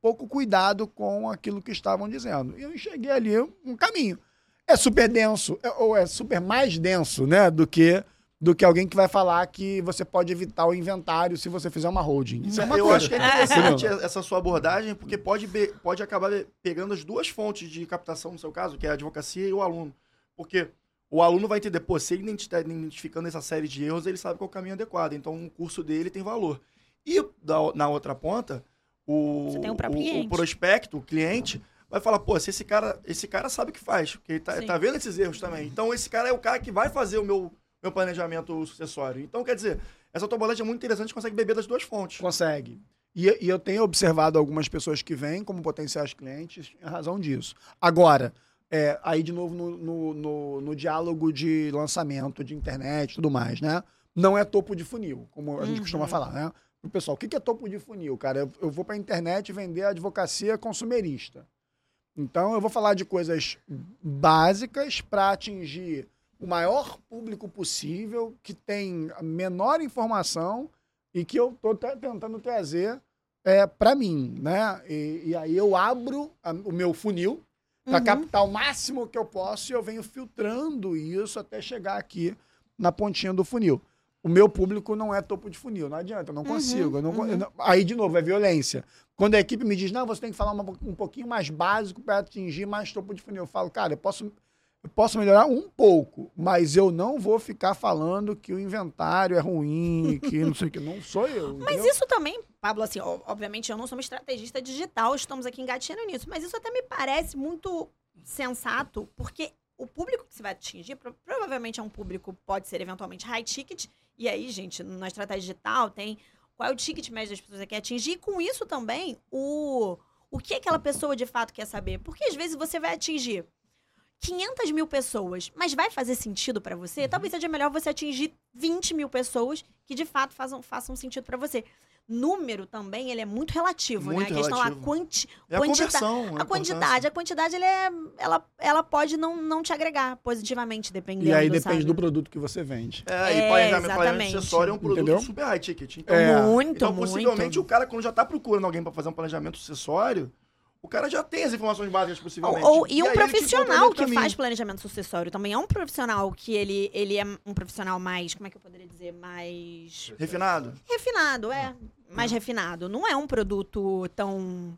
pouco cuidado com aquilo que estavam dizendo. E eu enxerguei ali um caminho. É super denso, é- ou é super mais denso, né, do que do que alguém que vai falar que você pode evitar o inventário se você fizer uma holding. Isso é uma eu coisa. acho que é interessante essa sua abordagem, porque pode, be- pode acabar pegando as duas fontes de captação, no seu caso, que é a advocacia e o aluno. Porque o aluno vai entender, pô, se ele está identificando essa série de erros, ele sabe qual é o caminho adequado. Então, o curso dele tem valor. E da- na outra ponta, o, o cliente. prospecto, o cliente, vai falar, pô, se esse cara, esse cara sabe o que faz, porque ele tá, Sim. tá vendo esses erros também. Então, esse cara é o cara que vai fazer o meu, meu planejamento sucessório. Então, quer dizer, essa abordagem é muito interessante, consegue beber das duas fontes. Consegue. E, e eu tenho observado algumas pessoas que vêm como potenciais clientes em razão disso. Agora, é, aí de novo no, no, no- no diálogo de lançamento de internet e tudo mais, né? Não é topo de funil, como a gente Uhum. costuma falar, né? O pessoal, o que que é topo de funil, cara? Eu, eu vou para a internet vender advocacia consumerista. Então, eu vou falar de coisas básicas para atingir o maior público possível, que tem a menor informação e que eu estou tentando trazer é, para mim, né? E, e aí eu abro a- o meu funil para Uhum. captar o máximo que eu posso e eu venho filtrando isso até chegar aqui na pontinha do funil. O meu público não é topo de funil, não adianta, eu não consigo. eu não co- eu aí, de novo, é violência. Quando a equipe me diz, não, você tem que falar uma- um pouquinho mais básico para atingir mais topo de funil, eu falo, cara, eu posso, eu posso melhorar um pouco, mas eu não vou ficar falando que o inventário é ruim, que não sei o que. Não sou eu. Mas entendeu? isso também, Pablo, assim, obviamente eu não sou uma estrategista digital, estamos aqui engatinhando nisso, mas isso até me parece muito sensato, porque o público que você vai atingir pro- provavelmente é um público, pode ser eventualmente high ticket, e aí, gente, na estratégia digital tem qual é o ticket médio das pessoas que quer atingir, e com isso também o, o que aquela pessoa de fato quer saber. Porque às vezes você vai atingir 500 mil pessoas, mas vai fazer sentido pra você? Talvez seja melhor você atingir 20 mil pessoas que de fato façam, façam sentido pra você. Número também, ele é muito relativo, Muito né? A questão lá, relativo. quanti, É a conversão. a quantidade, a quantidade ele é, ela, ela pode não, não te agregar positivamente, dependendo. E aí depende sabe? do produto que você vende. É, É, e planejamento, planejamento acessório é um produto Entendeu? super high ticket. Então, É. Muito, então muito. possivelmente, o cara, quando já tá procurando alguém para fazer um planejamento sucessório, o cara já tem as informações básicas, possivelmente. Ou, ou- e um ele te profissional que caminho. faz planejamento sucessório também é um profissional que ele, ele é um profissional mais, como é que eu poderia dizer, mais Refinado? refinado, é, mais refinado. Não é um produto tão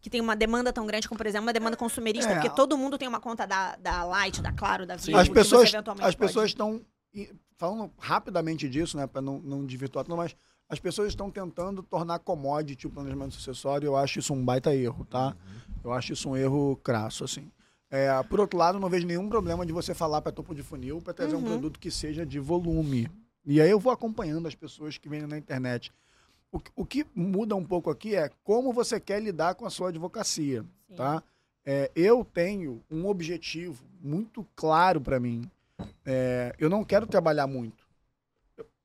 que tem uma demanda tão grande como, por exemplo, uma demanda consumerista, É. porque todo mundo tem uma conta da, da Light, da Claro, da Vivo, as que pessoas, você eventualmente as pode- pessoas estão e, falando rapidamente disso, né, para não, não desvirtuar tudo, mas as pessoas estão tentando tornar commodity o planejamento sucessório. Eu acho isso um baita erro, tá? Eu acho isso um erro crasso, assim. É, por outro lado, não vejo nenhum problema de você falar para topo de funil para trazer um Uhum. produto que seja de volume. E aí eu vou acompanhando as pessoas que vendem na internet. O, que- o que muda um pouco aqui é como você quer lidar com a sua advocacia, Sim. tá? É, eu tenho um objetivo muito claro para mim. É, eu não quero trabalhar muito.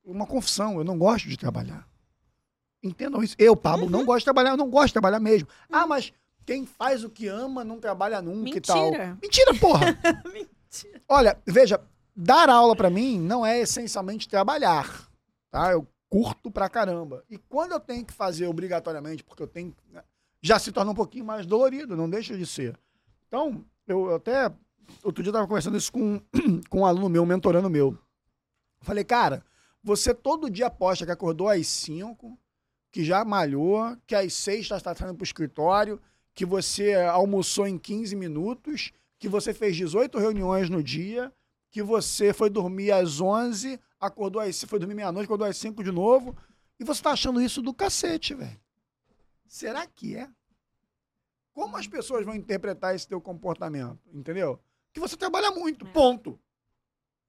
Uma confissão, eu não gosto de trabalhar. Entendam isso. Eu, Pablo, Uhum. não gosto de trabalhar, eu não gosto de trabalhar mesmo. Ah, mas quem faz o que ama não trabalha nunca e tal. Mentira. Mentira, porra! Mentira. Olha, veja, dar aula pra mim não é essencialmente trabalhar, tá? Eu curto pra caramba. E quando eu tenho que fazer obrigatoriamente, porque eu tenho, né, já se torna um pouquinho mais dolorido, não deixa de ser. Então, eu até outro dia eu tava conversando isso com, com um aluno meu, um mentorando meu. Falei, cara, você todo dia aposta que acordou às 5, que já malhou, que às 6 está tá saindo pro escritório, que você almoçou em 15 minutos, que você fez 18 reuniões no dia, que você foi dormir às 11, acordou às, foi dormir meia-noite, acordou às 5 de novo, E você tá achando isso do cacete, velho. Será que é? Como as pessoas vão interpretar esse teu comportamento? Entendeu? Que você trabalha muito, ponto.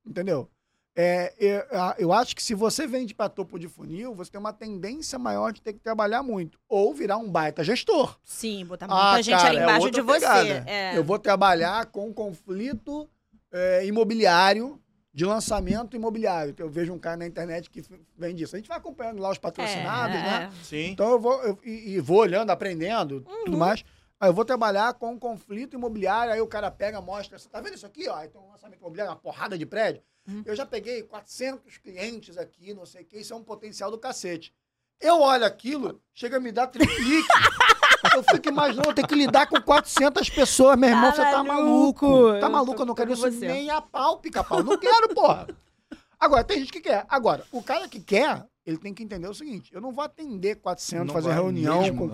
Entendeu? É, eu, a- eu acho que se você vende para topo de funil, você tem uma tendência maior de ter que trabalhar muito. Ou virar um baita gestor. Sim, botar Ah, muita gente cara, ali é embaixo outra de você. pegada. É. Eu vou trabalhar com conflito é, imobiliário, de lançamento imobiliário. Eu vejo um cara na internet que vende isso. A gente vai acompanhando lá os patrocinados, É, né? Sim. Então eu vou eu- e, e vou olhando, aprendendo, tudo mais. Aí eu vou trabalhar com conflito imobiliário, aí o cara pega, mostra, você tá vendo isso aqui, ó? Então, um lançamento imobiliário, uma porrada de prédio. Eu já peguei 400 clientes aqui, não sei o que, isso é um potencial do cacete. Eu olho aquilo, chega a me dar triplicque. eu fico imaginando, eu tenho que lidar com 400 pessoas, meu irmão, Tá você tá maluco. Tá maluco, eu não quero isso você. nem a pau, pica-pau. Não quero, porra. Agora, tem gente que quer. Agora, o cara que quer, ele tem que entender o seguinte: eu não vou atender 400, Não fazer reunião mesmo, com não.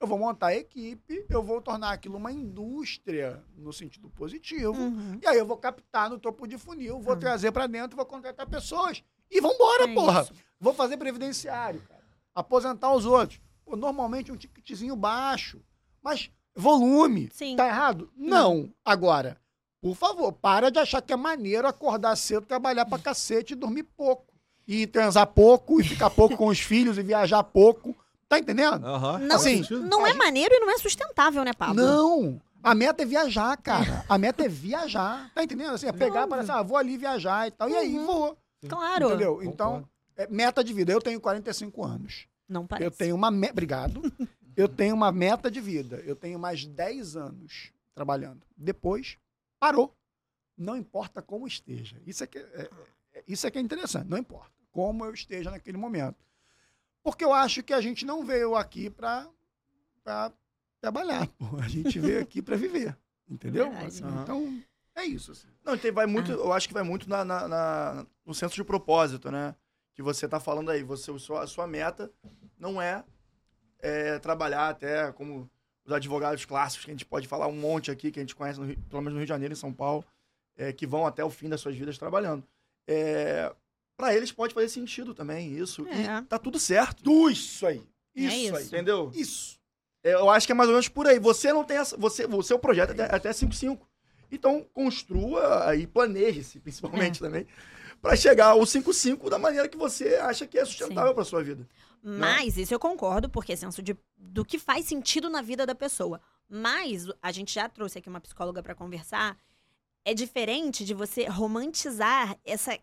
400. Eu vou montar a equipe, eu vou tornar aquilo uma indústria no sentido positivo. Uhum. E aí eu vou captar no topo de funil, vou trazer pra dentro, vou contratar pessoas. E vambora, É porra. isso. Vou fazer previdenciário, cara. Aposentar os outros. Pô, normalmente um ticketzinho baixo. Mas volume. Sim. Tá errado? Não. Agora, por favor, para de achar que é maneiro acordar cedo, trabalhar pra cacete e dormir pouco. E transar pouco, e ficar pouco com os filhos, e viajar pouco. Tá entendendo? Aham. Não, assim, não é maneiro e não é sustentável, né, Pablo? Não. A meta é viajar, cara. A meta é viajar. Tá entendendo? Assim, é pegar para assim, ah, vou ali viajar e tal. E aí, Uhum. vou. Claro. Entendeu? Então, é meta de vida. Eu tenho 45 anos. Não parece. Eu tenho uma meta. Obrigado. Eu tenho uma meta de vida. Eu tenho mais 10 anos trabalhando. Depois, parou. Não importa como esteja. Isso é que é, é- isso é, que é interessante. Não importa como eu esteja naquele momento. Porque eu acho que a gente não veio aqui para trabalhar. pô. A gente veio aqui para viver. Entendeu? Verdade. Assim. Então, é isso. assim. Não, tem, vai muito, eu acho que vai muito na, na- na- no senso de propósito, né? Que você tá falando aí. Você, a sua, a sua meta não é, é, trabalhar até como os advogados clássicos, que a gente pode falar um monte aqui, que a gente conhece, no pelo menos no Rio de Janeiro, em São Paulo, é, que vão até o fim das suas vidas trabalhando. É, para eles pode fazer sentido também isso. É. E tá tudo certo. Isso aí. É Isso, isso. aí. Entendeu? Isso. É, Eu acho que é mais ou menos por aí. Você não tem essa. Você, o seu projeto é até- até 5-5. Então, construa e planeje-se, principalmente também, para chegar ao 5-5 da maneira que você acha que é sustentável para sua vida. Mas, isso eu concordo, porque é senso de, do que faz sentido na vida da pessoa. Mas, a gente já trouxe aqui uma psicóloga pra conversar. É diferente de você romantizar essa-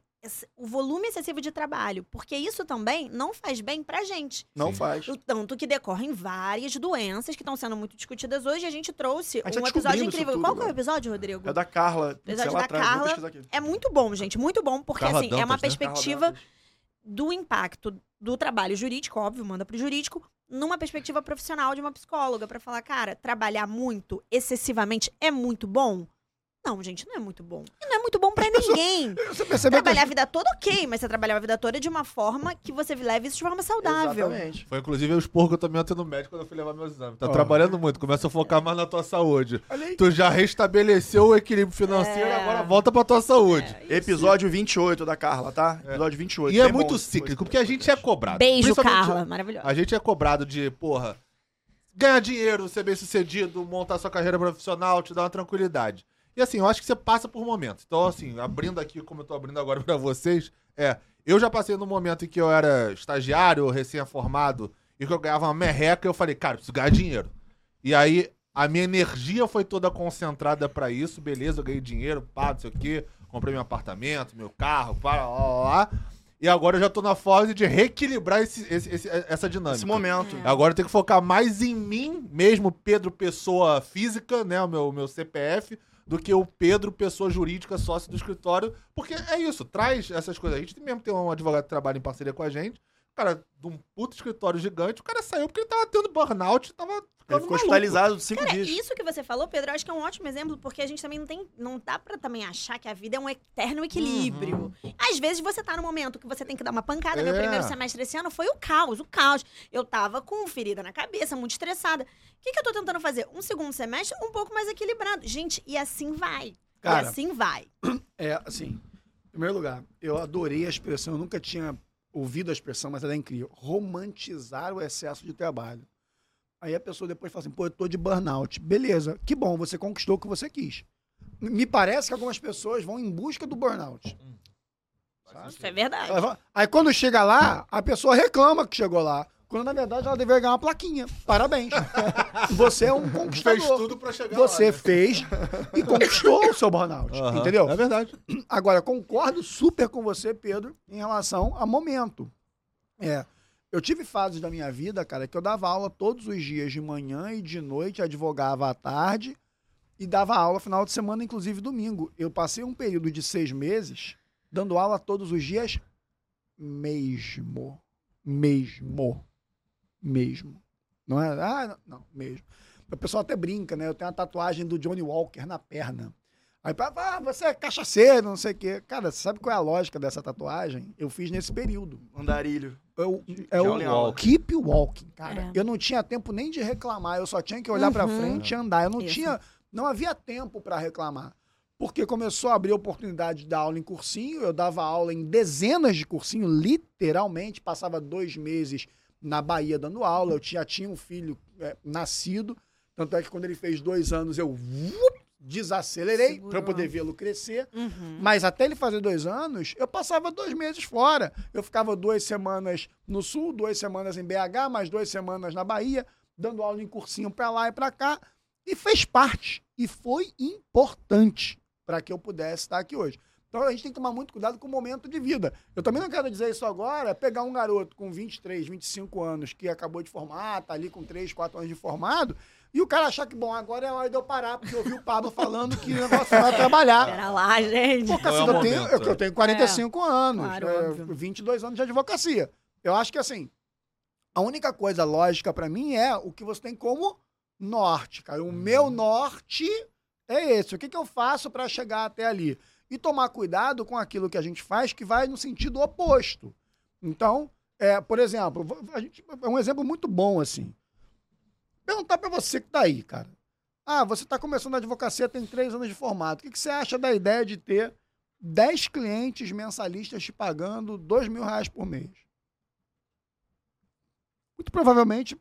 o volume excessivo de trabalho. Porque isso também não faz bem pra gente. Não Sim. faz. O tanto que decorrem várias doenças que estão sendo muito discutidas hoje. A gente trouxe A gente um tá episódio incrível. tudo Qual que é o agora. episódio, Rodrigo? É da Carla. sei Episódio da atrás, Carla. É muito bom, gente. Muito bom, porque Carla assim, é uma Dantas, né? perspectiva Dantas. do impacto do trabalho jurídico, óbvio, manda pro jurídico, numa perspectiva profissional de uma psicóloga, pra falar, cara, trabalhar muito, excessivamente, é muito bom? Não, gente, não é muito bom. E não é muito bom pra ninguém. Você percebeu que Trabalhar a vida toda, ok, mas você trabalhar a vida toda de uma forma que você leve isso de forma saudável. Exatamente. Foi inclusive o esporro que eu ontem no médico quando eu fui levar meu exame. Tá Ó. trabalhando muito, começa a focar mais na tua saúde. Tu já restabeleceu o equilíbrio financeiro, É. agora volta pra tua saúde. Episódio 28 da Carla, tá? Episódio 28. E é bom muito esse cíclico, porque a gente é cobrado. Beijo, Carla. Maravilhosa. A gente é cobrado de, porra, ganhar dinheiro, ser bem sucedido, montar sua carreira profissional, te dar uma tranquilidade. E assim, eu acho que você passa por momentos. Então, assim, abrindo aqui, como eu tô abrindo agora pra vocês, é. Eu já passei num momento em que eu era estagiário, recém-formado, e que eu ganhava uma merreca, e eu falei, cara, preciso ganhar dinheiro. E aí, a minha energia foi toda concentrada pra isso, beleza, eu ganhei dinheiro, pá, não sei o quê, comprei meu apartamento, meu carro, pá, lá, lá, lá. E agora eu já tô na fase de reequilibrar esse- esse- esse- essa dinâmica. Esse momento. Agora eu tenho que focar mais em mim, mesmo Pedro pessoa física, né, o meu, meu CPF, do que o Pedro pessoa jurídica, sócio do escritório, porque é isso, traz essas coisas. A gente mesmo tem um advogado que trabalha em parceria com a gente, cara de um puto escritório gigante, o cara saiu porque ele tava tendo burnout, tava Ele ficou maluco. hospitalizado cinco Cara, dias. isso que você falou, Pedro, eu acho que é um ótimo exemplo, porque a gente também não tem. Não dá pra também achar que a vida é um eterno equilíbrio. Às vezes você tá no momento que você tem que dar uma pancada. Meu É. primeiro semestre esse ano foi o caos, o caos. Eu tava com ferida na cabeça, muito estressada. O que, que eu tô tentando fazer? Um segundo semestre um pouco mais equilibrado. Gente, e assim vai. Cara, e assim vai. É, assim, em primeiro lugar, eu adorei a expressão, eu nunca tinha ouvido a expressão, mas ela é incrível. Romantizar o excesso de trabalho. Aí a pessoa depois fala assim, pô, eu tô de burnout. Beleza, que bom, você conquistou o que você quis. Me parece que algumas pessoas vão em busca do burnout. Sabe? Isso é verdade. Vai- Aí quando chega lá, a pessoa reclama que chegou lá. Quando na verdade ela deveria ganhar uma plaquinha. Parabéns. Você é um conquistador. Fez tudo pra chegar Você lá, né? fez e conquistou o seu burnout. Entendeu? É verdade. Agora, concordo super com você, Pedro, em relação a momento. É. Eu tive fases da minha vida, cara, que eu dava aula todos os dias, de manhã e de noite, advogava à tarde e dava aula final de semana, inclusive domingo. Eu passei um período de seis meses dando aula todos os dias mesmo. Mesmo. Mesmo. Não é? Ah, não, mesmo. O pessoal até brinca, né? Eu tenho uma tatuagem do Johnny Walker na perna. Aí, ah, você é cachaceiro, não sei o quê. Cara, sabe qual é a lógica dessa tatuagem? Eu fiz nesse período. Andarilho. Eu, é Johnny o Walker. Keep Walking, cara. É. Eu não tinha tempo nem de reclamar, eu só tinha que olhar pra Uhum. frente e andar. Eu não Isso. tinha, não havia tempo pra reclamar. Porque começou a abrir oportunidade de dar aula em cursinho, eu dava aula em dezenas de cursinho, literalmente, passava dois meses na Bahia dando aula, eu tinha, tinha um filho é, nascido, tanto é que quando ele fez dois anos eu vup, desacelerei para poder vê-lo crescer. Uhum. Mas até ele fazer dois anos, eu passava dois meses fora. Eu ficava duas semanas no sul, duas semanas em BH, mais duas semanas na Bahia, dando aula em cursinho pra lá e pra cá. E fez parte. E foi importante para que eu pudesse estar aqui hoje. Então a gente tem que tomar muito cuidado com o momento de vida. Eu também não quero dizer isso agora, pegar um garoto com 23, 25 anos que acabou de formar, tá ali com 3, 4 anos de formado, e o cara achar que, bom, agora é hora de eu parar, porque eu ouvi o Pablo falando que o negócio vai trabalhar. Pera lá, gente. Pô, Não é eu, tenho, momento, eu, eu tenho 45 anos, claro, é, óbvio. 22 anos de advocacia. Eu acho que, assim, a única coisa lógica pra mim é o que você tem como norte, cara. O meu norte é esse. O que, que eu faço pra chegar até ali? E tomar cuidado com aquilo que a gente faz que vai no sentido oposto. Então, é, por exemplo, a gente, é um exemplo muito bom, assim. Perguntar pra você que tá aí, cara. Ah, você está começando a advocacia, tem três anos de formato. O que, que você acha da ideia de ter 10 clientes mensalistas te pagando 2 mil reais por mês? Muito provavelmente,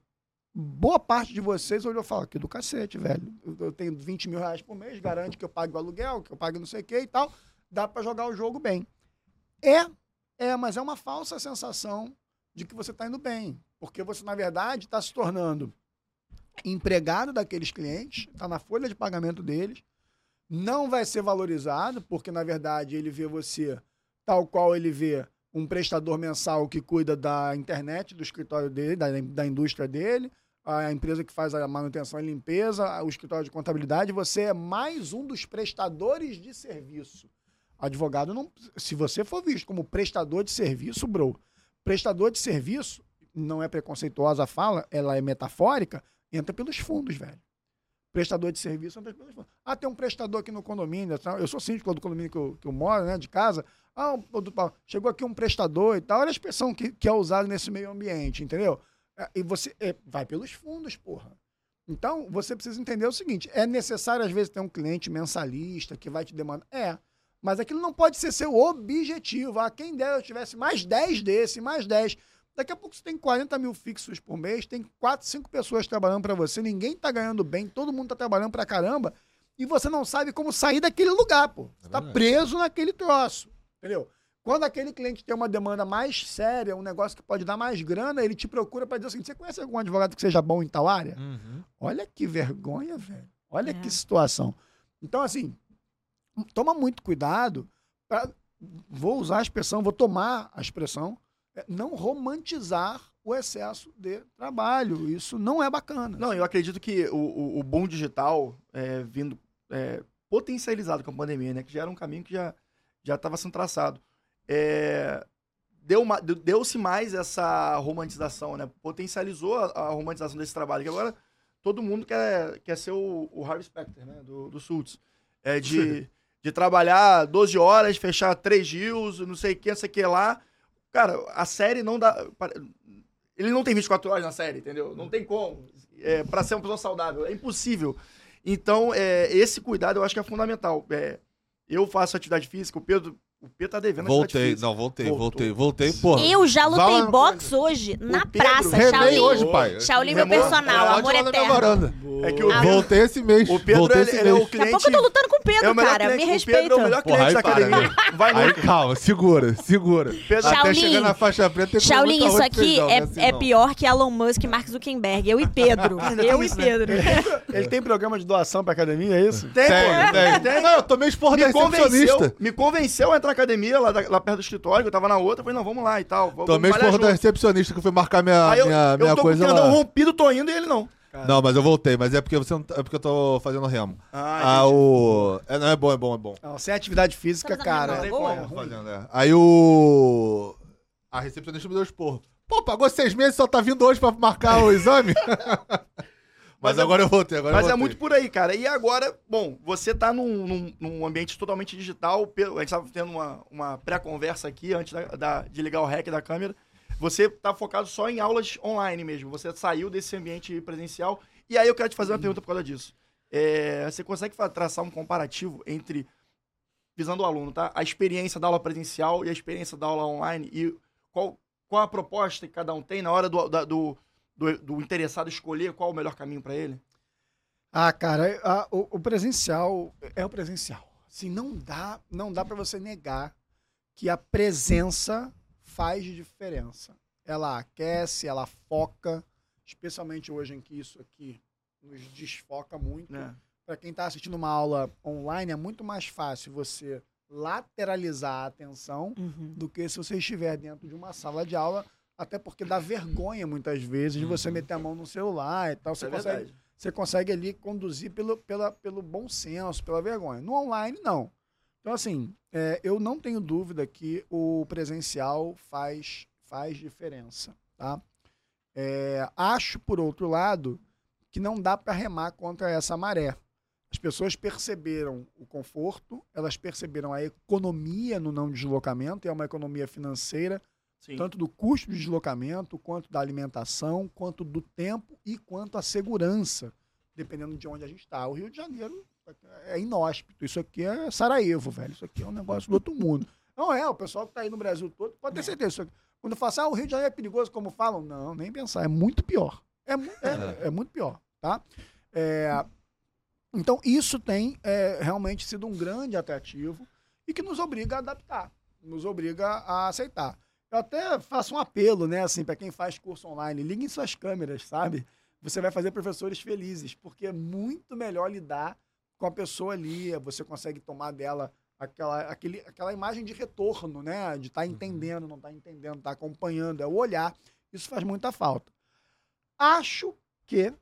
boa parte de vocês olhou e falou, que do cacete, velho. Eu tenho 20 mil reais por mês, garante que eu pague o aluguel, que eu pague não sei o que e tal. Dá para jogar o jogo bem. É, é, mas é uma falsa sensação de que você está indo bem. Porque você, na verdade, está se tornando empregado daqueles clientes, está na folha de pagamento deles, não vai ser valorizado, porque na verdade ele vê você tal qual ele vê um prestador mensal que cuida da internet do escritório dele, da, da indústria dele, a empresa que faz a manutenção e limpeza, o escritório de contabilidade, você é mais um dos prestadores de serviço. Advogado não. Se você for visto como prestador de serviço, bro, prestador de serviço, não é preconceituosa a fala, ela é metafórica, entra pelos fundos, velho. Prestador de serviço entra pelos fundos. Ah, tem um prestador aqui no condomínio. tá? Eu sou síndico do condomínio que eu, que eu moro, né, de casa. Ah, um- chegou aqui um prestador e tal. Olha a expressão que, que é usada nesse meio ambiente, entendeu? É, E você é, vai pelos fundos, porra. Então, você precisa entender o seguinte: é necessário, às vezes, ter um cliente mensalista que vai te demandar. É. Mas aquilo não pode ser seu objetivo. Ah, quem dera eu tivesse mais 10 desse, mais 10. Daqui a pouco você tem 40 mil fixos por mês, tem 4, 5 pessoas trabalhando para você, ninguém tá ganhando bem, todo mundo tá trabalhando pra caramba, e você não sabe como sair daquele lugar, pô. Você tá verdade. preso naquele troço, entendeu? Quando aquele cliente tem uma demanda mais séria, um negócio que pode dar mais grana, ele te procura para dizer seguinte: você conhece algum advogado que seja bom em tal área? Uhum. Olha que vergonha, velho. Olha É. que situação. Então, assim, toma muito cuidado. Pra, vou usar a expressão, vou tomar a expressão, é, não romantizar o excesso de trabalho. Isso não é bacana. Não, eu acredito que o, o, o boom digital é, vindo é, potencializado com a pandemia, né? Que já era um caminho que já já estava sendo traçado. É, deu Deu-se mais essa romantização, né? Potencializou a, a romantização desse trabalho. Que agora todo mundo quer, quer ser o, o Harvey Specter, né? Do, do Suits. É de, de trabalhar 12 horas, fechar três deals, não sei o que, não sei o que lá. Cara, a série não dá. Ele não tem 24 horas na série, entendeu? Não tem como. É, para ser uma pessoa saudável. É impossível. Então, é, esse cuidado eu acho que é fundamental. É, eu faço atividade física, o Pedro O P tá devendo. Voltei, atividade não, voltei, Voltou. voltei, voltei, porra. Eu já lutei no boxe hoje na Pedro praça, Remei Shaolin. hoje, pai. Shaolin, meu Remou? personal, Pode amor eterno. É que o Ah, Voltei esse mês. o Pedro voltei ele, esse ele é o Daqui a cliente. pouco eu tô lutando com o é Pedro, o melhor cara. cliente, Me O respeita. Pedro é o melhor Porra, cliente aí da para, academia. né? Vai Aí calma, segura, segura. Pedro- Até Shaolin. chegar na faixa preta Shaolin, isso aqui feijão, é, assim é pior que Elon Musk e Mark Zuckerberg. Eu e Pedro. eu e Pedro. Ele tem programa de doação pra academia, é isso? Tem, Tem. Não, eu tomei esporro da Me convenceu, recepcionista. me convenceu a entrar na academia lá, da- lá perto do escritório, que eu tava na outra. Eu falei, não, vamos lá e tal. Vamos Tomei malhar esporro da recepcionista que eu fui marcar minha, Aí eu, minha, eu minha tô coisa com o lá. rompido, tô indo e ele não. Não, mas eu voltei, mas é porque, você não, tá- é porque eu tô fazendo remo. Ah, Ah, o... É, não, é bom, é bom, é bom. Não, sem atividade física, Tá cara. fazendo boa? como. Tô fazendo, é. Aí o... A recepcionista me deu esporro. Pô, pagou seis meses só tá vindo hoje pra marcar o exame? mas Mas é- agora eu voltei, agora Mas é voltei. muito por aí, cara. E agora, bom, você tá num, num- num ambiente totalmente digital. A gente tava tendo uma, uma pré-conversa aqui antes da- da- de ligar o REC da câmera. Você tá focado só em aulas online mesmo. Você saiu desse ambiente presencial. E aí eu quero te fazer uma pergunta por causa disso. É, você consegue traçar um comparativo entre, visando o aluno, tá? A experiência da aula presencial e a experiência da aula online e qual, qual a proposta que cada um tem na hora do, da- do, do, do interessado escolher qual o melhor caminho para ele? Ah, cara, a- o, o presencial é o presencial. Assim, não dá, não dá para você negar que a presença faz diferença. Ela aquece, ela foca, especialmente hoje em que isso aqui nos desfoca muito. né? Para quem está assistindo uma aula online, é muito mais fácil você lateralizar a atenção Uhum. do que se você estiver dentro de uma sala de aula, até porque dá vergonha muitas vezes de você meter a mão no celular e tal. Você é consegue verdade. você consegue ali conduzir pelo, pela, pelo bom senso, pela vergonha. No online, não. Então, assim, é, eu não tenho dúvida que o presencial faz, faz diferença, tá? É, acho, por outro lado, que não dá para remar contra essa maré. As pessoas perceberam o conforto, elas perceberam a economia no não deslocamento, é uma economia financeira, Sim. tanto do custo de deslocamento, quanto da alimentação, quanto do tempo e quanto a segurança, dependendo de onde a gente está. O Rio de Janeiro é inóspito. Isso aqui é Sarajevo, velho. Isso aqui é um negócio do outro mundo. Não é, o pessoal que está aí no Brasil todo pode ter certeza. Quando eu falo assim, ah, o Rio de Janeiro é perigoso, como falam, não, nem pensar. É muito pior. É, mu- é- é muito pior, tá? É, então, isso tem é, realmente sido um grande atrativo e que nos obriga a adaptar, nos obriga a aceitar. Eu até faço um apelo, né, assim, para quem faz curso online, liguem suas câmeras, sabe? Você vai fazer professores felizes, porque é muito melhor lidar com a pessoa ali, você consegue tomar dela aquela, aquele, aquela imagem de retorno, né? De estar entendendo, não estar entendendo, estar acompanhando, é o olhar. Isso faz muita falta. Acho que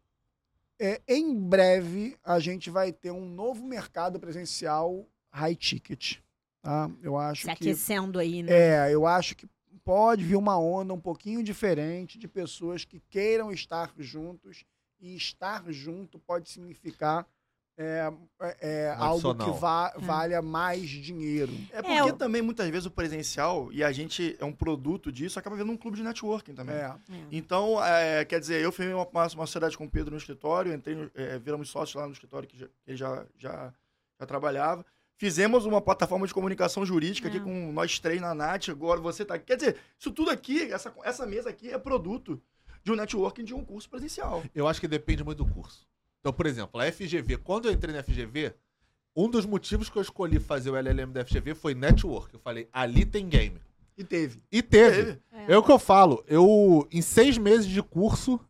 é, em breve a gente vai ter um novo mercado presencial high ticket. Tá? Eu acho Se que aquecendo aí, né? é, eu acho que pode vir uma onda um pouquinho diferente de pessoas que queiram estar juntos e estar junto pode significar é, é, é, algo que va valha mais dinheiro. É porque É, o- também, muitas vezes, o presencial, e a gente é um produto disso, acaba vendo um clube de networking também. É. É. Então, é, quer dizer, eu firmei uma, uma, sociedade com o Pedro no escritório, entrei, é, viramos sócios lá no escritório que já- ele já, já, já trabalhava. Fizemos uma plataforma de comunicação jurídica aqui É. com nós três na Nath, agora você tá aqui. Quer dizer, isso tudo aqui, essa, essa mesa aqui é produto de um networking de um curso presencial. Eu acho que depende muito do curso. Então, por exemplo, a FGV, quando eu entrei na FGV, um dos motivos que eu escolhi fazer o LLM da FGV foi network. Eu falei, ali tem game. E teve. E teve. Teve. É o que eu falo. Eu, em seis meses de curso,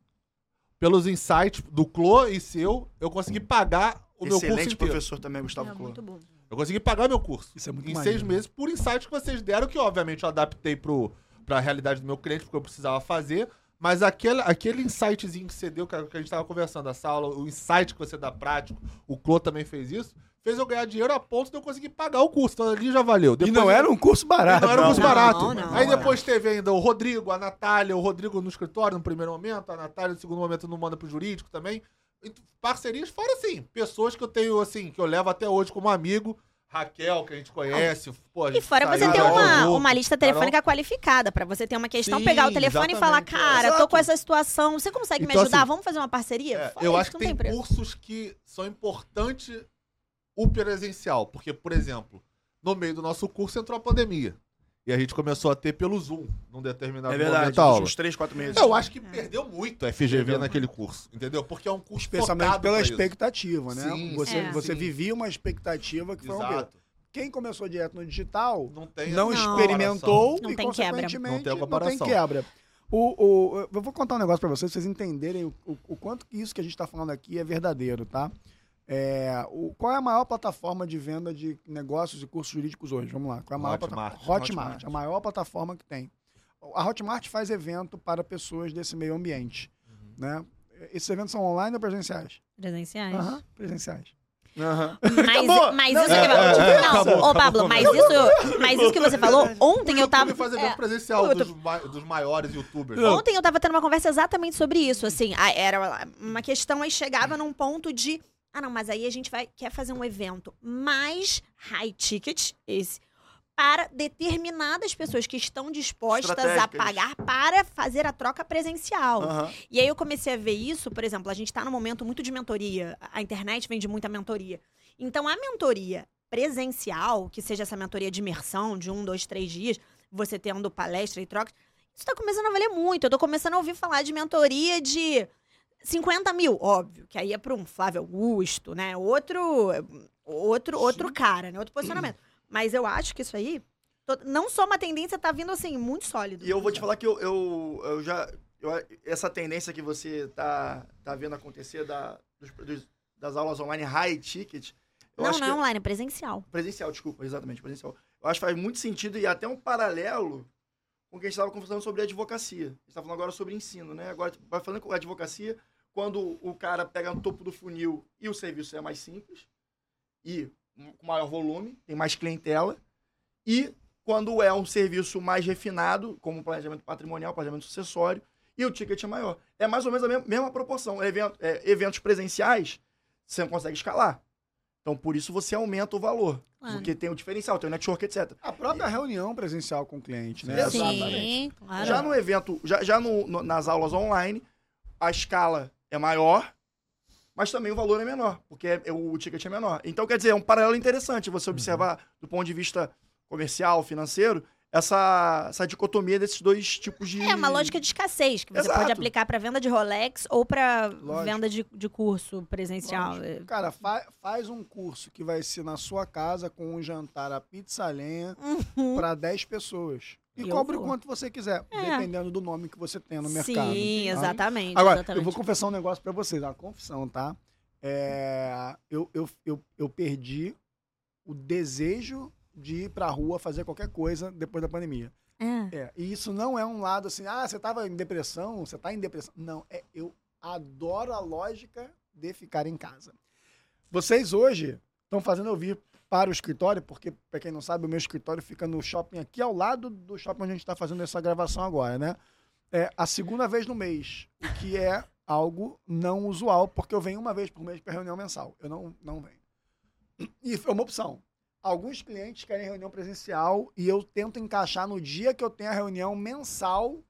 pelos insights do Clô e seu, eu consegui pagar o meu curso Excelente inteiro. professor também, Gustavo É, Clô. muito bom. Eu consegui pagar meu curso. Isso é muito em maneiro. seis meses, por insights que vocês deram, que obviamente eu adaptei pro, pra realidade do meu cliente, porque eu precisava fazer. Mas aquele, aquele insightzinho que você deu, que a a gente tava conversando, essa aula, o insight que você dá prático, o Clô também fez isso, fez eu ganhar dinheiro a ponto de eu conseguir pagar o curso. Então ali já valeu. E Depois não era um curso e barato. não era um curso Não, barato. não, não. Aí depois teve ainda o Rodrigo, a Natália, o Rodrigo no escritório no primeiro momento, a Natália no segundo momento não manda pro jurídico também. E parcerias fora assim, pessoas que eu tenho assim, que eu levo até hoje como amigo. Raquel, que a gente conhece. Pô, a E gente fora você ter uma, uma lista telefônica qualificada pra você ter uma questão, Sim, pegar o telefone e falar, cara, tô exato. com essa situação, você consegue me Então, ajudar? assim, Vamos fazer uma parceria? É, Fala eu acho que tem preço. cursos que são importantes o presencial. Porque, por exemplo, No meio do nosso curso entrou a pandemia. E a gente começou a ter pelo Zoom, num determinado É verdade, momento aula. uns 3, 4 meses. Eu acho que perdeu muito a FGV naquele curso, entendeu? Porque é um curso Especialmente pela pra isso. expectativa, né? Sim, você É. você sim. vivia uma expectativa que foi um quê? Exato. Quem começou direto no digital Não tem não, experimentou Não e, tem quebra. consequentemente, Não tem não tem quebra. O, o- eu vou contar um negócio pra vocês, pra vocês entenderem o, o- o quanto que isso que a gente tá falando aqui é verdadeiro, tá? É, o- qual é a maior plataforma de venda de negócios e cursos jurídicos hoje? Vamos lá. Qual é a maior Hotmart. plataforma? Hotmart, Hotmart. a maior plataforma que tem. A Hotmart faz evento para pessoas desse meio ambiente, Uhum. né? Esses eventos são online ou presenciais? Presenciais. Aham, presenciais. Aham. Mas, mas Não, isso é, que é, é, Não, acabou, ô Pablo, mas isso, mas isso que você falou, ontem eu tava. YouTube faz evento é, presencial dos, ma- dos maiores youtubers. Ontem eu tava tendo uma conversa exatamente sobre isso, assim, era uma questão aí chegava num ponto de, ah não, mas aí a gente vai quer fazer um evento mais high ticket esse para determinadas pessoas que estão dispostas a pagar para fazer a troca presencial. Aham. E aí eu comecei a ver isso, por exemplo, a gente está num momento muito de mentoria. A internet vende muita mentoria. Então, a mentoria presencial, que seja essa mentoria de imersão, de um, dois, três dias, você tendo palestra e trocas, isso está começando a valer muito. Eu tô começando a ouvir falar de mentoria de 50 mil, óbvio, que aí é para um Flávio Augusto, né? Outro, outro, outro cara, né? Outro posicionamento. Mas eu acho que isso aí, não só uma tendência, tá vindo assim, muito sólido. E eu vou te falar que eu, eu, eu já. eu- essa tendência que você tá, tá vendo acontecer da, dos- dos- das aulas online high ticket. Não, não é online, é presencial. Presencial, desculpa, exatamente, presencial. Eu acho que faz muito sentido e até um paralelo com o que a gente estava conversando sobre advocacia. A gente está falando agora sobre ensino, né? Agora vai falando com advocacia, quando o cara pega no topo do funil e o serviço é mais simples e com maior volume, tem mais clientela, e quando é um serviço mais refinado, como planejamento patrimonial, planejamento sucessório, e o ticket é maior. É mais ou menos a mesma, mesma proporção. Evento- é, eventos presenciais, você não consegue escalar. Então, por isso você aumenta o valor. Claro. Porque tem o diferencial, tem o network, etc. A própria reunião presencial com o cliente, né? Sim, claro. Já no evento, já, já no- no- nas aulas online, a escala é maior, mas também o valor é menor, porque é- é- o ticket é menor. Então, quer dizer, é um paralelo interessante você observar, do ponto de vista comercial, financeiro, essa, essa dicotomia desses dois tipos de. É uma lógica de escassez que você Exato. pode aplicar para venda de Rolex ou para venda de, de curso presencial. Lógico. Cara, fa- faz um curso que vai ser na sua casa com um jantar a pizza lenha Uhum. para 10 pessoas. E Eu cobre o vou. quanto você quiser, É. dependendo do nome que você tem no mercado. Sim, tá? exatamente. Agora, exatamente. eu vou confessar um negócio pra vocês, uma confissão, tá? É, eu, eu, eu, eu perdi o desejo de ir pra rua fazer qualquer coisa depois da pandemia. É. É, e isso não é um lado assim, ah, você tava em depressão, você tá em depressão. Não, é, eu adoro a lógica de ficar em casa. Vocês hoje estão fazendo eu vir para o escritório, porque, para quem não sabe, o meu escritório fica no shopping aqui ao lado do shopping onde a gente está fazendo essa gravação agora, né? É a segunda vez no mês, o que é algo não usual, porque eu venho uma vez por mês para reunião mensal. Eu não, não venho. E é uma opção. Alguns clientes querem reunião presencial e eu tento encaixar no dia que eu tenho a reunião mensal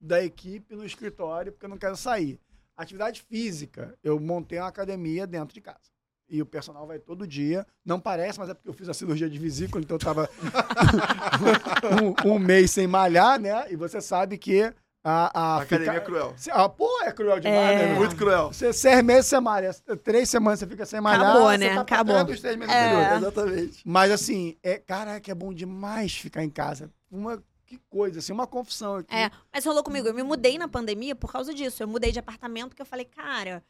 da equipe no escritório, porque eu não quero sair. Atividade física, eu montei uma academia dentro de casa. E o personal vai todo dia. Não parece, mas é porque eu fiz a cirurgia de vesícula, então eu tava um, um mês sem malhar, né? E você sabe que a, a, A academia fica- é cruel. Se- Ah, pô, é cruel demais, É. né? Muito cruel. Você, seis meses você malha, três semanas você fica sem malhar. Acabou, né? tá Acabou. dos três meses É. Exatamente. Mas assim, é, caraca, é bom demais ficar em casa. Uma que coisa, assim, uma confusão aqui. É, mas rolou comigo. Eu me mudei na pandemia por causa disso. Eu mudei de apartamento porque eu falei, cara,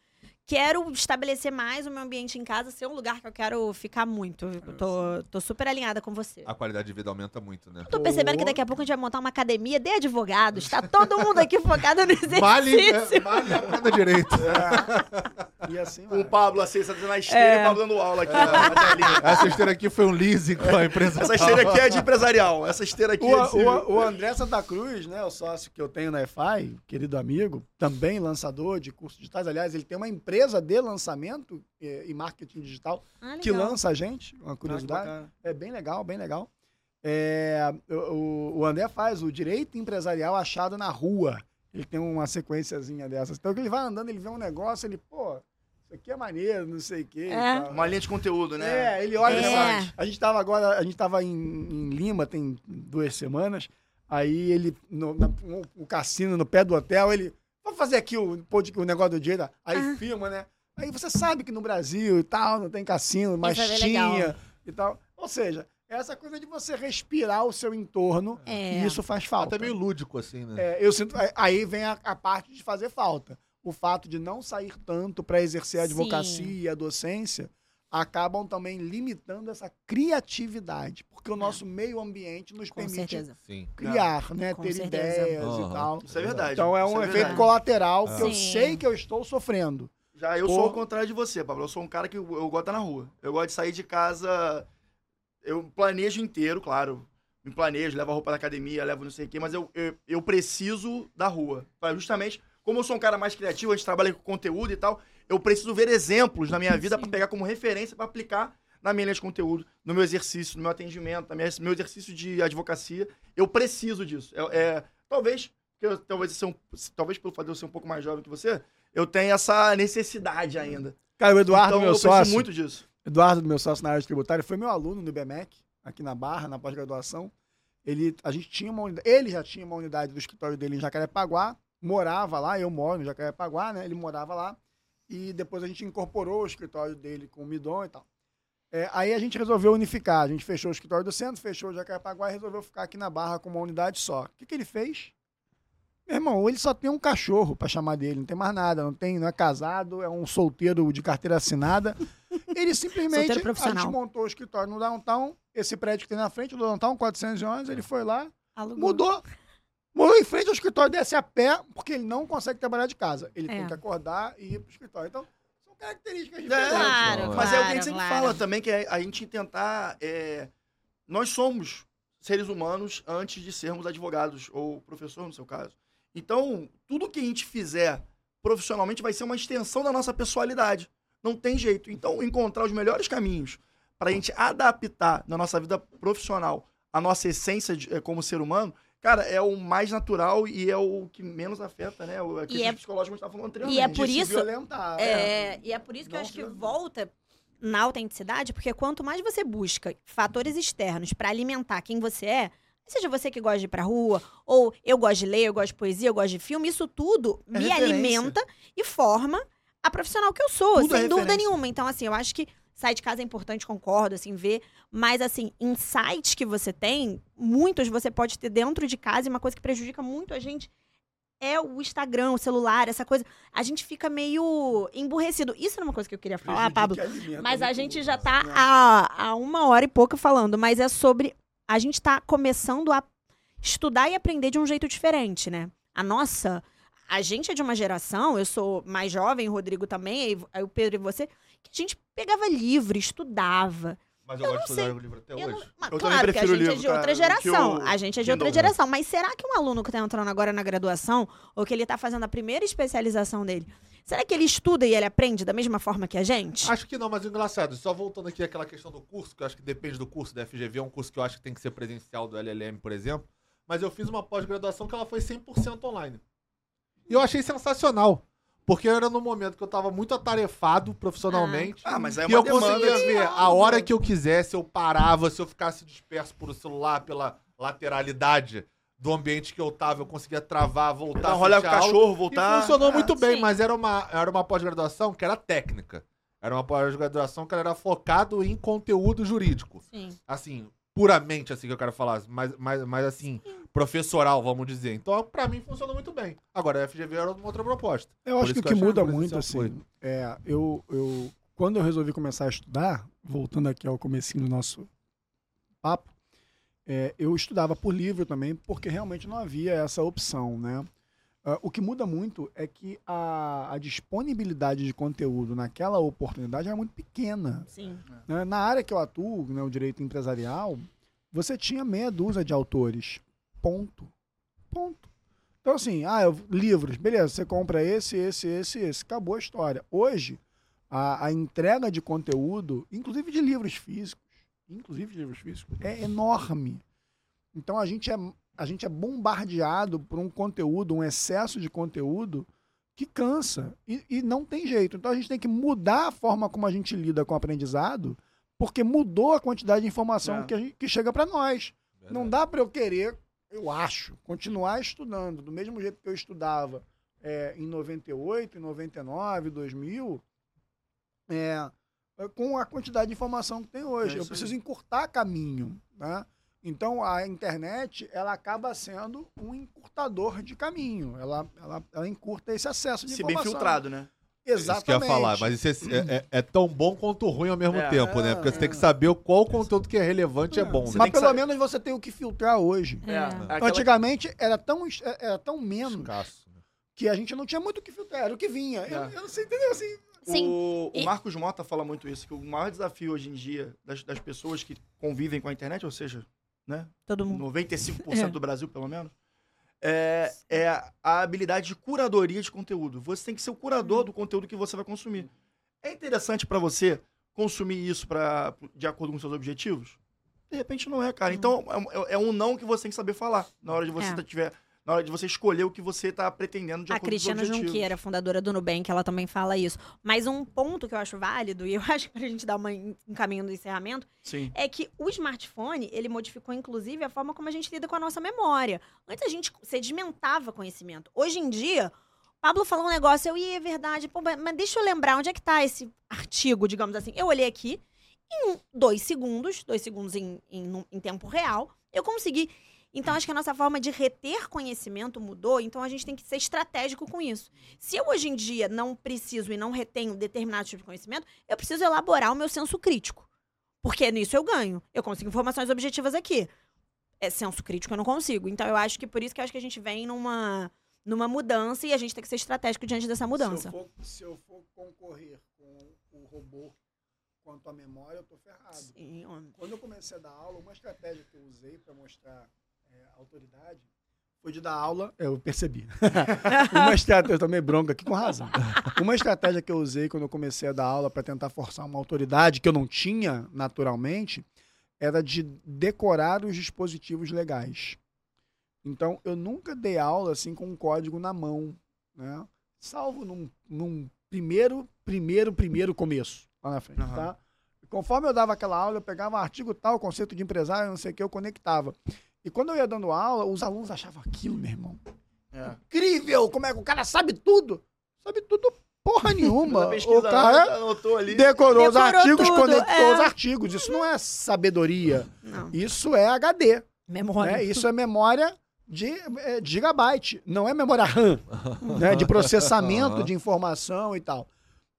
quero estabelecer mais o meu ambiente em casa, ser um lugar que eu quero ficar muito. Eu tô, tô super alinhada com você. A qualidade de vida aumenta muito, né? Tô percebendo que daqui a pouco a gente vai montar uma academia de advogados. Tá todo mundo aqui focado no exercício. Male, é, male aprenda direito. E assim, vai. o Pablo assim, sentado na esteira É. e o Pablo dando aula aqui na, na telinha. Essa esteira aqui foi um leasing com a empresa. Essa esteira aqui é de empresarial. Essa esteira aqui O, é de o, o André Santa Cruz, né, o sócio que eu tenho na EFI, querido amigo, também lançador de cursos digitais. Aliás, ele tem uma empresa de lançamento eh, e marketing digital Ah, que lança a gente, uma Ah, curiosidade. bacana. É bem legal, bem legal. É, o, o- André faz o direito empresarial achado na rua. Ele tem uma sequenciazinha dessas. Então, ele vai andando, ele vê um negócio, ele, pô, isso aqui é maneiro, não sei o quê. É. Uma linha de conteúdo, né? É, ele olha. É. A gente tava agora, a gente tava em, em Lima tem duas semanas. Aí ele, no, na- um- o cassino no pé do hotel, ele. Vamos fazer aqui o, o negócio do dia. Aí Ah. filma, né? Aí você sabe que no Brasil e tal, não tem cassino, mas Isso é tinha e tal. Ou seja, essa coisa de você respirar o seu entorno, É. e isso faz falta. Até meio lúdico, assim, né? É, eu sinto. Aí vem a, a parte de fazer falta. O fato de não sair tanto para exercer a Sim. advocacia e a docência acabam também limitando essa criatividade, porque o nosso meio ambiente nos Com permite certeza. Sim. criar, né, Com ter certeza. ideias Aham. e tal. Isso é verdade. Então é Isso um efeito verdade. colateral que eu Sim. sei que eu estou sofrendo. Já eu Pô. sou o contrário de você, Pablo. Eu sou um cara que eu, eu gosto de estar na rua. Eu gosto de sair de casa. Eu planejo inteiro, claro. Me planejo, levo a roupa da academia, levo não sei o quê, mas eu, eu, eu preciso da rua. Justamente, como eu sou um cara mais criativo, a gente trabalha com conteúdo e tal, eu preciso ver exemplos na minha vida pra pegar como referência pra aplicar na minha linha de conteúdo, no meu exercício, no meu atendimento, no meu exercício de advocacia. Eu preciso disso. É, é- talvez, eu- talvez, ser um- talvez pelo fato de eu ser um pouco mais jovem que você, eu tenha essa necessidade ainda. Cara, o Eduardo, então, meu eu sócio, preciso muito disso. Eduardo, meu sócio na área tributária, foi meu aluno no IBMEC, aqui na Barra, na pós-graduação. Ele, a gente tinha uma unidade, ele já tinha uma unidade do escritório dele em Jacarepaguá, morava lá, eu moro em Jacarepaguá, né? Ele morava lá. E depois a gente incorporou o escritório dele com o Midon e tal. É, aí a gente resolveu unificar. A gente fechou o escritório do centro, fechou o Jacarepaguá e resolveu ficar aqui na Barra com uma unidade só. O que, que ele fez? Meu irmão, ele só tem um cachorro pra chamar dele, não tem mais nada, não tem, não é casado, é um solteiro de carteira assinada. Ele simplesmente a gente montou o escritório no downtown, esse prédio que tem na frente, do downtown 411, ele foi lá, Alugou. mudou. Mudou em frente ao escritório, desce a pé, porque ele não consegue trabalhar de casa. Ele É. tem que acordar e ir pro escritório. Então, são características É, diferentes. Claro, Mas é o que a gente sempre claro. fala também, que é a gente tentar. é, nós somos seres humanos antes de sermos advogados, ou professor, no seu caso. Então, tudo que a gente fizer profissionalmente vai ser uma extensão da nossa pessoalidade. Não tem jeito. Então, encontrar os melhores caminhos para a gente adaptar na nossa vida profissional a nossa essência de- eh, como ser humano, cara, é o mais natural e é o que menos afeta, né? O aquilo E é- psicológico que a gente estava falando anteriormente. E é por isso- violentar, É, e é por isso que eu acho que volta na autenticidade, porque quanto mais você busca fatores externos pra alimentar quem você é, seja você que gosta de ir pra rua, ou eu gosto de ler, eu gosto de poesia, eu gosto de filme, isso tudo É me referência. alimenta e forma a profissional que eu sou, Tudo é sem dúvida referência. nenhuma. Então, assim, eu acho que sair de casa é importante, concordo, assim, ver. Mas, assim, insights que você tem, muitos você pode ter dentro de casa, e uma coisa que prejudica muito a gente é o Instagram, o celular, essa coisa. A gente fica meio emburrecido. Isso era uma coisa que eu queria falar, Pablo. Mas a gente já tá né? há, há uma hora e pouco falando, mas é sobre. A gente tá começando a estudar e aprender de um jeito diferente, né? A nossa. A gente é de uma geração, eu sou mais jovem, o Rodrigo também, aí o Pedro e você, que a gente pegava livro, estudava. Mas eu, Eu gosto não de sei. estudar o livro até Eu hoje. não- mas Eu também claro, porque a prefiro gente é livro, de outra cara, que geração. o A gente é de outra geração. Mas será que um aluno que tá entrando agora na graduação, ou que ele tá fazendo a primeira especialização dele, será que ele estuda e ele aprende da mesma forma que a gente? Acho que não, mas o engraçado, só voltando aqui àquela questão do curso, que eu acho que depende do curso da FGV, é um curso que eu acho que tem que ser presencial do LLM, por exemplo. Mas eu fiz uma pós-graduação que ela foi 100% online. E eu achei sensacional. Porque era no momento que eu tava muito atarefado profissionalmente. Ah, mas é e uma eu demanda. conseguia ver a hora que eu quisesse, eu parava, se eu ficasse disperso por o celular, pela lateralidade do ambiente que eu tava, eu conseguia travar, voltar, rolê com o cachorro, E voltar. funcionou Ah, muito bem, sim. mas era uma, era uma pós-graduação que era técnica. Era uma pós-graduação que ela era focado em conteúdo jurídico. Sim. Assim, puramente assim que eu quero falar, mas, mas, mas assim, professoral, vamos dizer. Então, pra mim, funcionou muito bem. Agora, a FGV era uma outra proposta. Eu Por acho que o que muda muito, assim, é, eu, eu, quando eu resolvi começar a estudar, voltando aqui ao comecinho do nosso papo, é, eu estudava por livro também, porque realmente não havia essa opção, né? Ah, o que muda muito é que a, a disponibilidade de conteúdo naquela oportunidade era muito pequena. Sim. né? Na área que eu atuo, né, o direito empresarial, você tinha meia dúzia de autores. Ponto. Ponto. Então, assim, ah, eu- livros, beleza, você compra esse, esse, esse, esse. Acabou a história. Hoje, a, a entrega de conteúdo, inclusive de livros físicos, inclusive de livros físicos, é enorme. Então a gente é, a gente é bombardeado por um conteúdo, um excesso de conteúdo que cansa. E, e não tem jeito. Então a gente tem que mudar a forma como a gente lida com o aprendizado, porque mudou a quantidade de informação É. que, gente- que chega para nós. Não dá para eu querer, eu acho, continuar estudando do mesmo jeito que eu estudava é, em 98, em 99, 2000, é, com a quantidade de informação que tem hoje. É eu preciso encurtar caminho, né? Então a internet ela acaba sendo um encurtador de caminho. Ela, ela, ela encurta esse acesso de Se bem informação. filtrado, né? É Exatamente. Isso que eu ia falar, mas isso é, é- é- é tão bom quanto ruim ao mesmo É. tempo, né? Porque você tem que saber qual conteúdo que é relevante e é bom, né? Mas pelo saber- menos você tem o que filtrar hoje. É. Aquela- Antigamente era tão, era tão menos Escasso, né? que a gente não tinha muito o que filtrar, era o que vinha. Eu, É. eu não sei, entendeu? Assim, Sim. O, o E- Marcos Mota fala muito isso, que o maior desafio hoje em dia das, das pessoas que convivem com a internet, ou seja, né, Todo mundo. 95% do Brasil, pelo menos, é, é a habilidade de curadoria de conteúdo. Você tem que ser o curador do conteúdo que você vai consumir. É interessante pra você consumir isso pra, de acordo com seus objetivos? De repente não é, cara. Então é, é um não que você tem que saber falar na hora de você É. na hora de você escolher o que você tá pretendendo de A acordo Cristiana com os objetivos. Junqueira, fundadora do Nubank, ela também fala isso. Mas um ponto que eu acho válido, e eu acho que pra gente dar uma, um caminho do encerramento, Sim. é que o smartphone, ele modificou, inclusive, a forma como a gente lida com a nossa memória. Antes a gente sedimentava conhecimento. Hoje em dia, o Pablo falou um negócio, eu, ia, é verdade, pô, mas deixa eu lembrar, onde é que tá esse artigo, digamos assim? Eu olhei aqui, em dois segundos, dois segundos em, em, em tempo real, eu consegui. Então, acho que a nossa forma de reter conhecimento mudou, então a gente tem que ser estratégico com isso. Se eu hoje em dia não preciso e não retenho determinado tipo de conhecimento, eu preciso elaborar o meu senso crítico. Porque nisso eu ganho. Eu consigo informações objetivas aqui. É senso crítico eu não consigo. Então eu acho que por isso que eu acho que a gente vem numa, numa mudança e a gente tem que ser estratégico diante dessa mudança. Se eu, for, se eu for concorrer com o robô quanto à memória, eu tô ferrado. Sim. Quando eu comecei a dar aula, uma estratégia que eu usei para mostrar é, autoridade foi de dar aula. Eu percebi. uma estratégia, eu tomei bronca aqui com razão. Uma estratégia que eu usei quando eu comecei a dar aula para tentar forçar uma autoridade que eu não tinha naturalmente era de decorar os dispositivos legais. Então, eu nunca dei aula assim com um código na mão, né? Salvo num, num primeiro, primeiro, primeiro começo lá na frente, Aham. tá? Conforme eu dava aquela aula, eu pegava um artigo tal, conceito de empresário, não sei o que, eu conectava. E quando eu ia dando aula, os alunos achavam aquilo, meu irmão. É. Incrível! Como é que o cara sabe tudo? Sabe tudo porra nenhuma. O cara já anotou ali. decorou, os Decorou artigos, tudo, conectou é. os artigos. Isso não é sabedoria. Não. Isso é HD. Memória. né? Isso é memória de é, gigabyte, não é memória RAM, né? de processamento de informação e tal.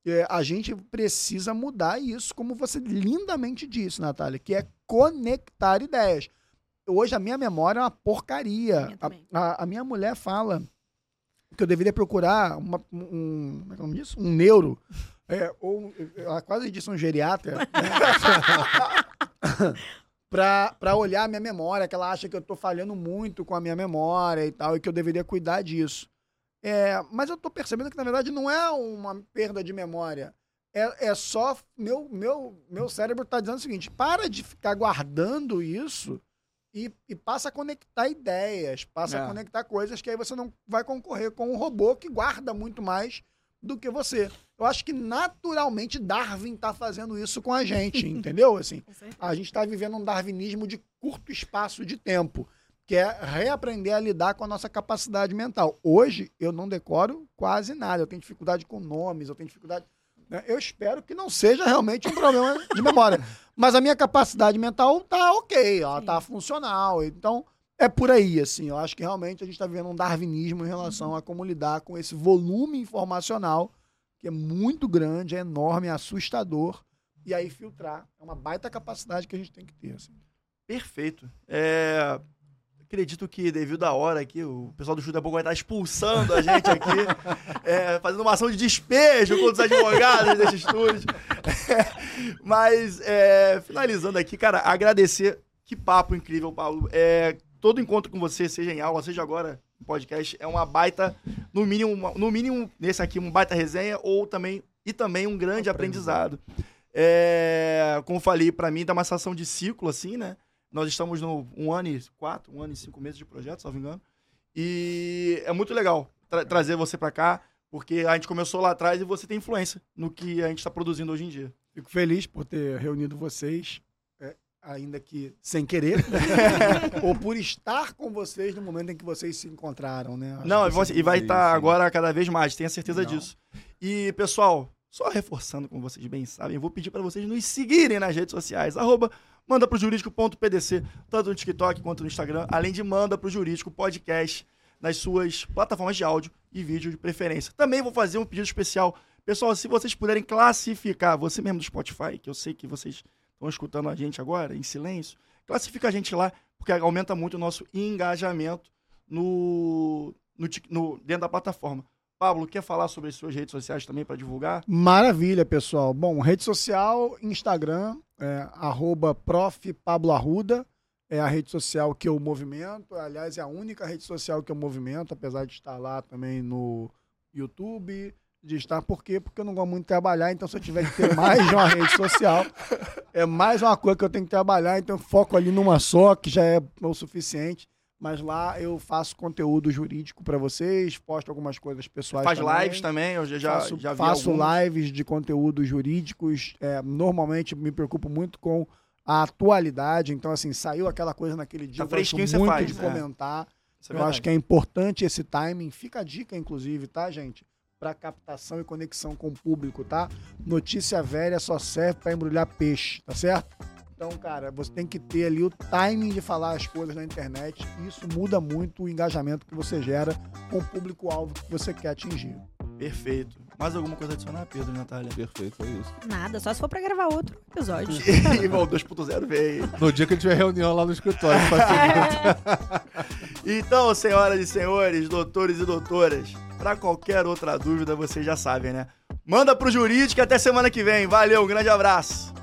É, a gente precisa mudar isso, como você lindamente disse, Natália, que é conectar ideias. Hoje a minha memória é uma porcaria. A, a- a minha mulher fala que eu deveria procurar uma- um, como é que é o nome disso? um neuro, é, ou ela quase disse um geriatra, né? pra, pra olhar a minha memória, que ela acha que eu tô falhando muito com a minha memória e tal, e que eu deveria cuidar disso. É, mas eu tô percebendo que, na verdade, não é uma perda de memória. É, é só. Meu, meu, meu cérebro tá dizendo o seguinte: para de ficar guardando isso e, e passa a conectar ideias, passa É. a conectar coisas que aí você não vai concorrer com um robô que guarda muito mais do que você. Eu acho que naturalmente Darwin tá fazendo isso com a gente, entendeu? Assim, a gente está vivendo um darwinismo de curto espaço de tempo, que é reaprender a lidar com a nossa capacidade mental. Hoje, eu não decoro quase nada. Eu tenho dificuldade com nomes, eu tenho dificuldade. Né? Eu espero que não seja realmente um problema de memória. Mas a minha capacidade mental tá ok, ela Sim. tá funcional. Então, é por aí, assim. Eu acho que realmente a gente está vivendo um darwinismo em relação a como lidar com esse volume informacional, que é muito grande, é enorme, é assustador e aí filtrar. É uma baita capacidade que a gente tem que ter. assim. Perfeito. É, Acredito que, devido à hora aqui, o pessoal do Chute da Boca vai estar expulsando a gente aqui, é, fazendo uma ação de despejo contra os advogados desse estúdio. Mas, é, finalizando aqui, cara, agradecer. Que papo incrível, Paulo. É, todo encontro com você, seja em aula, seja agora no podcast, é uma baita, no mínimo, uma- no mínimo, nesse aqui, uma baita resenha ou também, e também um grande aprendizado. É, como falei, pra mim, dá uma sensação de ciclo, assim, né? Nós estamos no um ano e quatro, um ano e cinco meses de projeto, se não me engano. E é muito legal tra- trazer você pra cá. Porque a gente começou lá atrás e você tem influência no que a gente está produzindo hoje em dia. Fico feliz por ter reunido vocês, é, ainda que sem querer, ou por estar com vocês no momento em que vocês se encontraram, né? Acho Não, e você- e vai estar sim. agora cada vez mais, tenha certeza Não. disso. E, pessoal, só reforçando, como vocês bem sabem, eu vou pedir para vocês nos seguirem nas redes sociais, arroba manda pro jurídico.pdc, tanto no TikTok quanto no Instagram, além de manda pro jurídico podcast nas suas plataformas de áudio e vídeo de preferência. Também vou fazer um pedido especial. Pessoal, se vocês puderem classificar, você mesmo do Spotify, que eu sei que vocês estão escutando a gente agora, em silêncio, classifica a gente lá, porque aumenta muito o nosso engajamento no, no, no- dentro da plataforma. Pablo, quer falar sobre as suas redes sociais também para divulgar? Maravilha, pessoal. Bom, rede social, Instagram, é, arroba prof. Pablo Arruda, é a rede social que eu movimento. Aliás, é a única rede social que eu movimento, apesar de estar lá também no YouTube, de estar por quê? Porque eu não gosto muito de trabalhar, então se eu tiver que ter mais de uma rede social, é mais uma coisa que eu tenho que trabalhar, então foco ali numa só, que já é o suficiente. Mas lá eu faço conteúdo jurídico para vocês, posto algumas coisas pessoais Faz também lives também, eu já, já, faço, já vi faço lives de conteúdos jurídicos. é, normalmente me preocupo muito com a atualidade. Então, assim, saiu aquela coisa naquele dia. Tá eu gosto muito faz, de né? comentar. É eu acho que é importante esse timing. Fica a dica, inclusive, tá, gente? Para captação e conexão com o público, tá? Notícia velha só serve para embrulhar peixe, tá certo? Então, cara, você tem que ter ali o timing de falar as coisas na internet. E isso muda muito o engajamento que você gera com o público-alvo que você quer atingir. Perfeito. Mais alguma coisa a adicionar, Pedro e Natália? Perfeito, é isso. Nada, só se for pra gravar outro episódio. e bom, 2.0 veio. No dia que a gente tiver reunião lá no escritório. pra Então, senhoras e senhores, doutores e doutoras, para qualquer outra dúvida, vocês já sabem, né? Manda pro jurídico e até semana que vem. Valeu, um grande abraço.